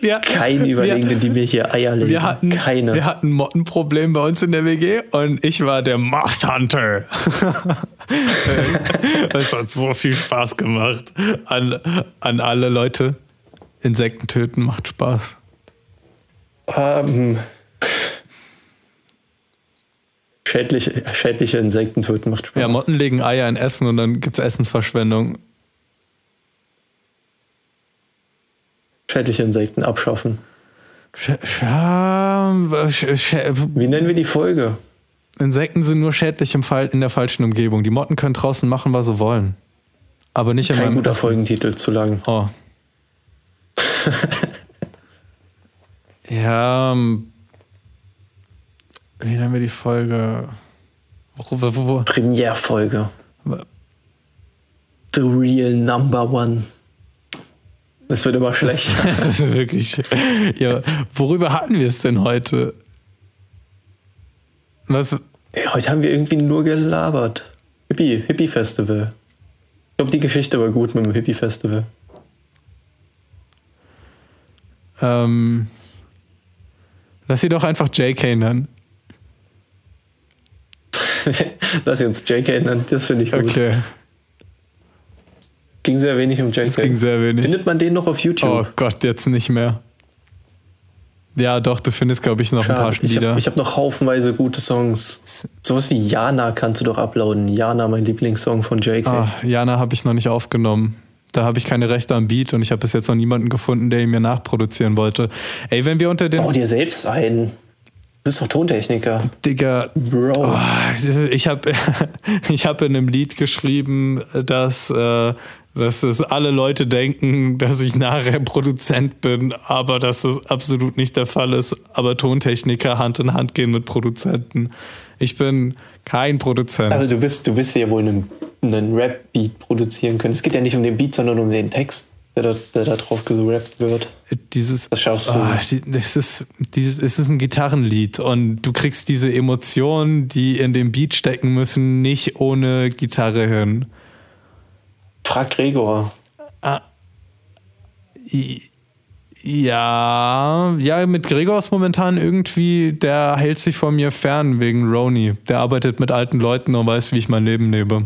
wir, Keine Überlegenden, die mir hier Eier legen. wir hatten, Keine. wir hatten ein Mottenproblem bei uns in der WG und ich war der Moth Hunter. Es hat so viel Spaß gemacht. An, an alle Leute. Insekten töten macht Spaß. Ähm, schädliche, schädliche Insekten töten macht Spaß. Ja, Motten legen Eier in Essen und dann gibt es Essensverschwendung. Schädliche Insekten abschaffen. Sch sch sch Wie nennen wir die Folge? Insekten sind nur schädlich im Fall, in der falschen Umgebung. Die Motten können draußen machen, was sie wollen. Aber nicht in Kein guter Essen. Folgentitel zu lang. Oh. ja, ähm, wie nennen wir die Folge? Wo, wo, wo, Premierfolge. The real number one. Das wird immer schlechter. das ist wirklich. Ja, worüber hatten wir es denn heute? Was? Heute haben wir irgendwie nur gelabert. Hippie, Hippie-Festival. Ich glaube, die Geschichte war gut mit dem Hippie-Festival. Ähm, lass sie doch einfach JK nennen. Lass sie uns JK nennen, das finde ich gut. Okay, Ging sehr wenig um JK. es ging sehr wenig. Findet man den noch auf YouTube? Oh Gott, jetzt nicht mehr. Ja, doch, du findest, glaube ich, noch ein paar Schade. Ich Lieder. habe hab noch haufenweise gute Songs. Sowas wie Jana kannst du doch uploaden. Jana, mein Lieblingssong von JK. Ah, Jana habe ich noch nicht aufgenommen. Da habe ich keine Rechte am Beat und ich habe bis jetzt noch niemanden gefunden, der ihn mir nachproduzieren wollte. Ey, wenn wir unter den. Bau dir selbst ein. Du bist doch Tontechniker. Digga. Bro. Oh, ich habe ich hab in einem Lied geschrieben, dass, äh, dass es alle Leute denken, dass ich nachher Produzent bin, aber dass das absolut nicht der Fall ist. Aber Tontechniker Hand in Hand gehen mit Produzenten. Ich bin kein Produzent. Also du wirst, du wirst ja wohl einen, einen Rap-Beat produzieren können. Es geht ja nicht um den Beat, sondern um den Text, der da, der da drauf gerappt wird. dieses, Das schaffst du. Ah, das ist, dieses, es ist ein Gitarrenlied und du kriegst diese Emotionen, die in dem Beat stecken müssen, nicht ohne Gitarre hin. Frag Gregor. I- Ja, ja, mit Gregor ist momentan irgendwie, der hält sich von mir fern wegen Roni. Der arbeitet mit alten Leuten und weiß, wie ich mein Leben lebe.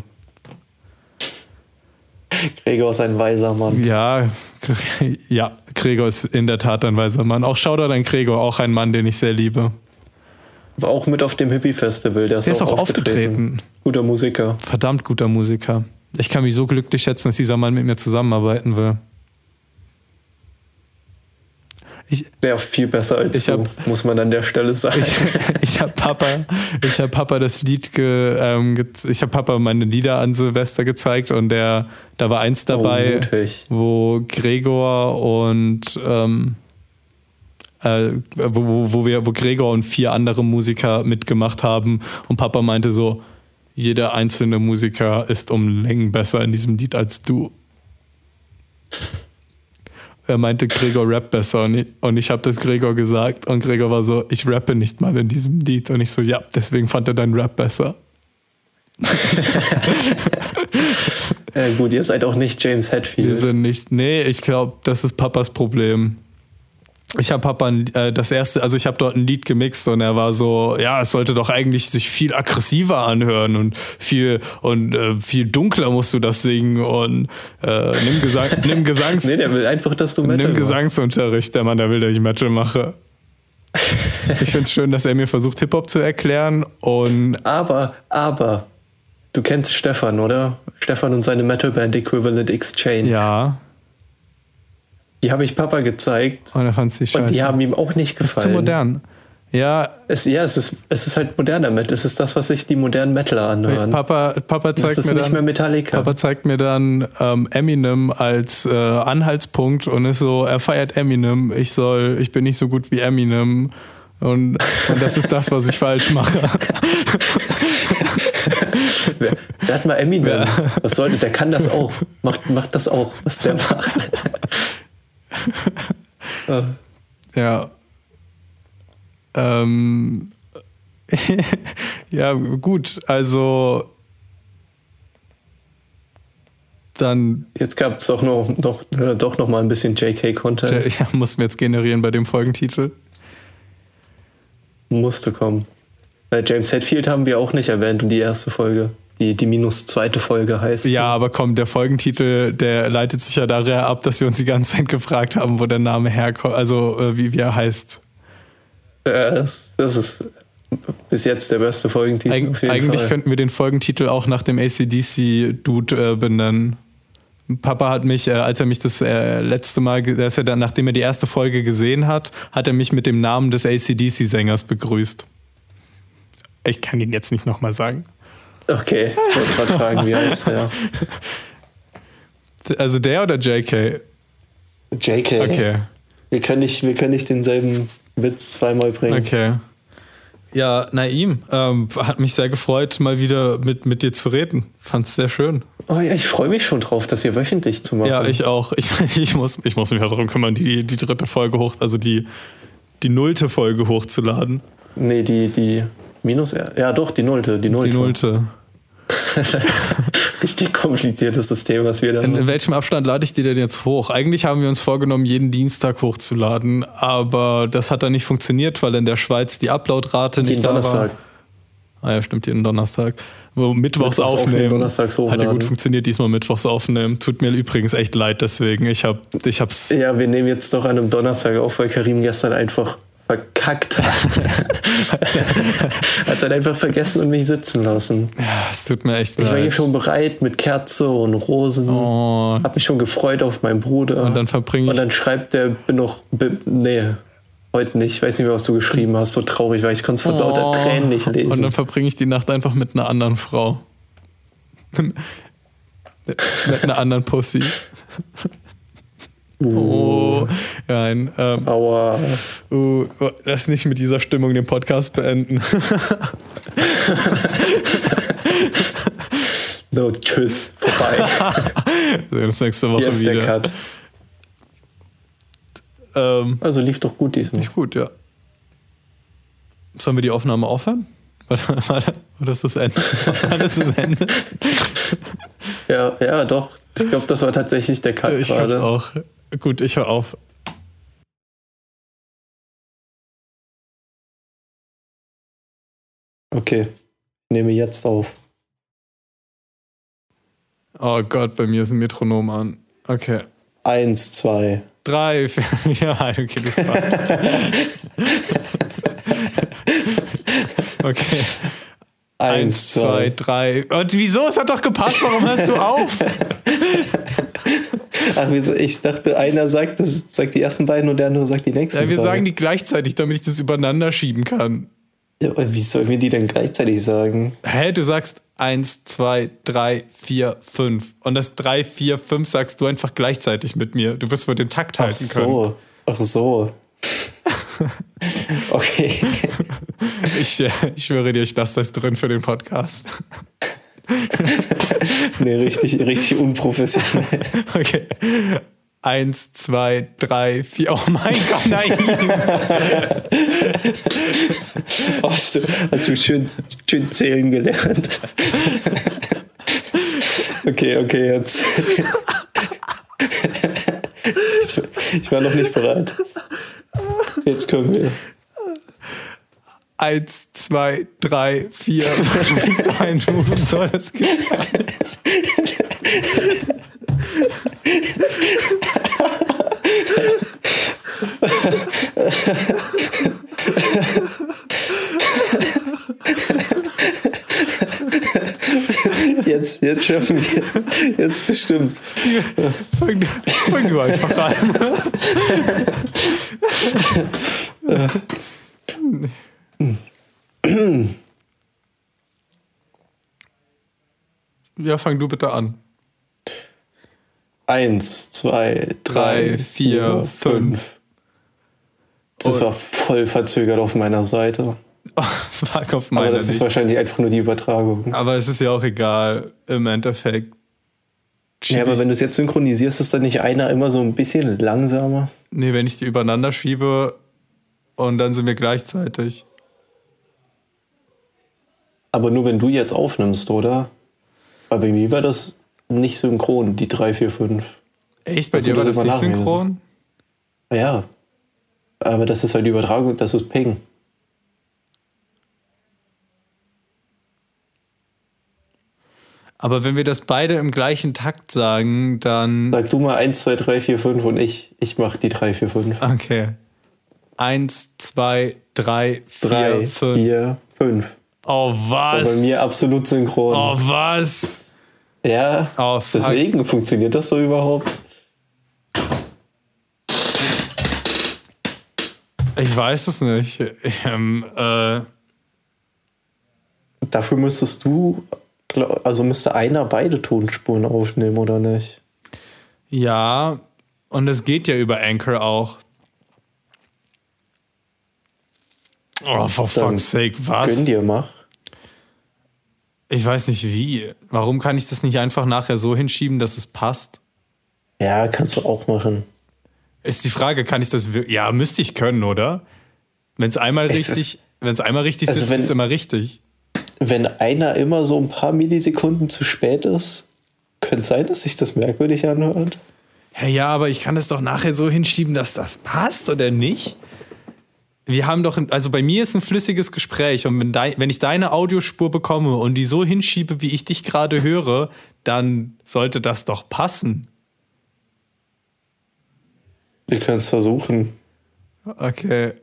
Gregor ist ein weiser Mann. Ja, ja, Gregor ist in der Tat ein weiser Mann. Auch Shoutout an Gregor, auch ein Mann, den ich sehr liebe. War auch mit auf dem Hippie-Festival. Der ist, Der ist auch, auch aufgetreten. Guter Musiker. Verdammt guter Musiker. Ich kann mich so glücklich schätzen, dass dieser Mann mit mir zusammenarbeiten will. Ich, Wäre viel besser als Ich du, hab- muss man an der Stelle sagen. ich, ich habe Papa, ich habe Papa das Lied, ge, ähm, ge, ich habe Papa meine Lieder an Silvester gezeigt und der, da war eins dabei, Oh, wo Gregor und ähm, äh, wo, wo, wo wir, wo Gregor und vier andere Musiker mitgemacht haben und Papa meinte so, jeder einzelne Musiker ist um Längen besser in diesem Lied als du. Er meinte, Gregor rappt besser und ich, und ich habe das Gregor gesagt und Gregor war so, ich rappe nicht mal in diesem Lied und ich so, ja, deswegen fand er deinen Rap besser. Äh, gut, ihr seid auch nicht James Wir Hetfield. sind nicht, nee, ich glaube, das ist Papas Problem. Ich habe Papa äh, das erste, also ich habe dort ein Lied gemixt und er war so, ja, es sollte doch eigentlich sich viel aggressiver anhören und viel und äh, viel dunkler musst du das singen und äh, nimm Gesang, nimm Gesangs, nee, der will einfach, dass du Metal nimm Gesangsunterricht, der Mann, der will, dass ich Metal mache. ich finde es schön, dass er mir versucht Hip Hop zu erklären und aber, aber du kennst Stefan, oder? Stefan und seine Metalband Equivalent Exchange. Ja. Die habe ich Papa gezeigt. Und er fand sie scheiße. Und die haben ihm auch nicht gefallen. Das ist zu modern. Ja. Es, ja, es ist, es ist halt moderner Metal. Es ist das, was sich die modernen Metaler anhören. Papa, Papa zeigt das ist mir nicht dann, mehr Metallica. Papa zeigt mir dann ähm, Eminem als äh, Anhaltspunkt und ist so, er feiert Eminem. Ich soll, ich bin nicht so gut wie Eminem. Und, und das ist das, was ich falsch mache. wer, wer hat mal Eminem? Ja. Was sollte, der kann das auch. Macht, macht das auch, was der macht. ja. Ähm, ja, gut, also dann. Jetzt gab es doch noch, doch, äh, doch noch mal ein bisschen JK-Content. Ja, mussten wir jetzt generieren bei dem Folgentitel. Musste kommen. Bei James Hetfield haben wir auch nicht erwähnt und die erste Folge die, die minus zweite Folge heißt. Ja, aber komm, der Folgentitel, der leitet sich ja daher ab, dass wir uns die ganze Zeit gefragt haben, wo der Name herkommt, also äh, wie, wie er heißt. Das, das ist bis jetzt der beste Folgentitel. Eig eigentlich Fall. könnten wir den Folgentitel auch nach dem ACDC-Dude äh, benennen. Papa hat mich, äh, als er mich das äh, letzte Mal, dass er dann, nachdem er die erste Folge gesehen hat, hat er mich mit dem Namen des ACDC-Sängers begrüßt. Ich kann ihn jetzt nicht nochmal sagen. Okay, ich wollte gerade fragen, wie heißt der? Also der oder JK? JK. Okay. Wir können nicht, wir können nicht denselben Witz zweimal bringen. Okay. Ja, Naim, ähm, hat mich sehr gefreut, mal wieder mit, mit dir zu reden. Fand's sehr schön. Oh ja, ich freue mich schon drauf, das hier wöchentlich zu machen. Ja, ich auch. Ich, ich, muss, ich muss mich darum kümmern, die, die dritte Folge hoch, also die, die nullte Folge hochzuladen. Nee, die, die Minus, ja doch, die nullte, die nullte. Die nullte. Richtig kompliziertes System, was wir da in, in welchem Abstand lade ich die denn jetzt hoch? Eigentlich haben wir uns vorgenommen, jeden Dienstag hochzuladen, aber das hat dann nicht funktioniert, weil in der Schweiz die Uploadrate nicht jeden da Donnerstag. war. Ah ja, stimmt, jeden Donnerstag. Wo Mittwochs, Mittwochs aufnehmen. Donnerstags Hat ja gut funktioniert, diesmal Mittwochs aufnehmen. Tut mir übrigens echt leid deswegen. Ich hab, ich hab's. Ja, wir nehmen jetzt doch an einem Donnerstag auf, weil Karim gestern einfach verkackt hat. hat er einfach vergessen und mich sitzen lassen. Ja, es tut mir echt leid. Ich war hier schon bereit mit Kerze und Rosen. Oh. Hab mich schon gefreut auf meinen Bruder. Und dann verbringe ich. Und dann schreibt der, bin noch, nee, heute nicht. Ich weiß nicht mehr, was du geschrieben hast. So traurig, weil ich konnte es vor oh. lauter Tränen nicht lesen. Und dann verbringe ich die Nacht einfach mit einer anderen Frau. mit einer anderen Pussy. Oh, nein. Ähm, Aua. Uh, lass nicht mit dieser Stimmung den Podcast beenden. no, tschüss, vorbei. Sehen uns nächste Woche Hier wieder. Der Cut. Ähm, also lief doch gut diesmal. Lief gut, ja. Sollen wir die Aufnahme aufhören? War, das das Ende? War das das Ende? ja, ja, doch. Ich glaube, das war tatsächlich der Cut ich gerade. Ich auch. Gut, ich höre auf. Okay, ich nehme jetzt auf. Oh Gott, bei mir ist ein Metronom an. Okay. Eins, zwei. Drei, vier, ja, okay, du Okay. Eins, zwei, drei. Und wieso? Es hat doch gepasst. Warum hörst du auf? Ach, wieso? Ich dachte, einer sagt, das sagt die ersten beiden und der andere sagt die nächsten. Ja, wir drei. sagen die gleichzeitig, damit ich das übereinander schieben kann. Ja, aber wie sollen wir die denn gleichzeitig sagen? Hä, du sagst eins, zwei, drei, vier, fünf. Und das drei, vier, fünf sagst du einfach gleichzeitig mit mir. Du wirst wohl den Takt halten Ach so. können. Ach so. okay. Ich, äh, ich schwöre dir, ich lasse das drin für den Podcast. nee, richtig, richtig unprofessionell. Okay. Eins, zwei, drei, vier. Oh mein Gott, nein! hast, du, hast du schön, schön zählen gelernt. okay, okay, jetzt. ich, ich war noch nicht bereit. Jetzt können wir. Eins, zwei, drei, vier, ein und so, das gibt's gar nicht. Jetzt, jetzt schaffen wir Jetzt bestimmt. Fang, fang du einfach an. ja, fang du bitte an. Eins, zwei, drei, Drei, vier, fünf. Das war voll verzögert auf meiner Seite. Fuck auf Aber das ist nicht. wahrscheinlich einfach nur die Übertragung. Aber es ist ja auch egal. Im Endeffekt. Ja, aber wenn du es jetzt synchronisierst, ist dann nicht einer immer so ein bisschen langsamer? Nee, wenn ich die übereinander schiebe und dann sind wir gleichzeitig. Aber nur wenn du jetzt aufnimmst, oder? Weil bei mir war das nicht synchron, die 3, 4, 5. Echt? Bei Hast du dir war das das nicht synchron? Ja. Aber das ist halt die Übertragung, das ist Ping. Aber wenn wir das beide im gleichen Takt sagen, dann. Sag du mal 1, 2, 3, 4, 5 und ich, ich mach die 3, 4, 5. Okay. Eins, zwei, drei, vier, 3, fünf. 4, 5. Oh, Bei was? mir absolut synchron. Oh, was? Ja, Oh, deswegen funktioniert das so überhaupt. Ich weiß es nicht. Ähm, äh, Dafür müsstest du, also müsste einer beide Tonspuren aufnehmen, oder nicht? ja, und es geht ja über Anchor auch. Oh, for Dann fuck's sake, was? Gönn dir, mach. Ich weiß nicht wie. Warum kann ich das nicht einfach nachher so hinschieben, dass es passt? Ja, kannst du auch machen. Ist die Frage, kann ich das Ja, müsste ich können, oder? Wenn es einmal richtig, wenn es einmal richtig Also wenn- ist es immer richtig. Wenn einer immer so ein paar Millisekunden zu spät ist, könnte sein, dass sich das merkwürdig anhört. Ja, ja, aber ich kann es doch nachher so hinschieben, dass das passt oder nicht? Wir haben doch, also bei mir ist ein flüssiges Gespräch und wenn, dei, wenn ich deine Audiospur bekomme und die so hinschiebe, wie ich dich gerade höre, dann sollte das doch passen. Wir können es versuchen. Okay,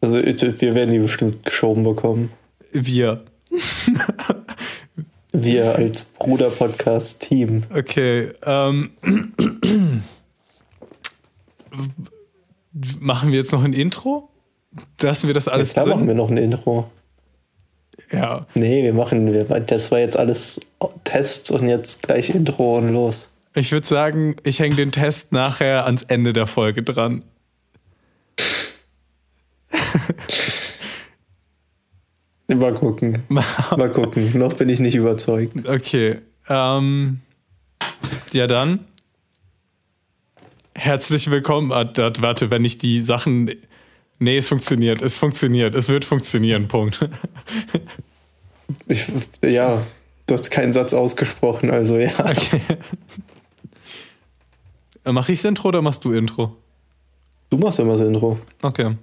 Also wir werden die bestimmt geschoben bekommen. wir. Wir als Bruder-Podcast-Team. Okay, ähm. Machen wir jetzt noch ein Intro? Lassen wir das alles da machen drin? wir noch ein Intro. Ja, Nee, wir machen, wir, das war jetzt alles Tests und jetzt gleich Intro und los. ich würde sagen, ich hänge den Test nachher ans Ende der Folge dran. Mal gucken. Mal gucken. Noch bin ich nicht überzeugt. Okay, ähm. Ja, dann. Herzlich willkommen. Ah, Warte, wenn ich die Sachen. Nee, es funktioniert. Es funktioniert. Es wird funktionieren. Punkt. Ich, ja, du hast keinen Satz ausgesprochen, also ja. Okay. Mach ich's Intro oder machst du Intro? Du machst immer das Intro. Okay.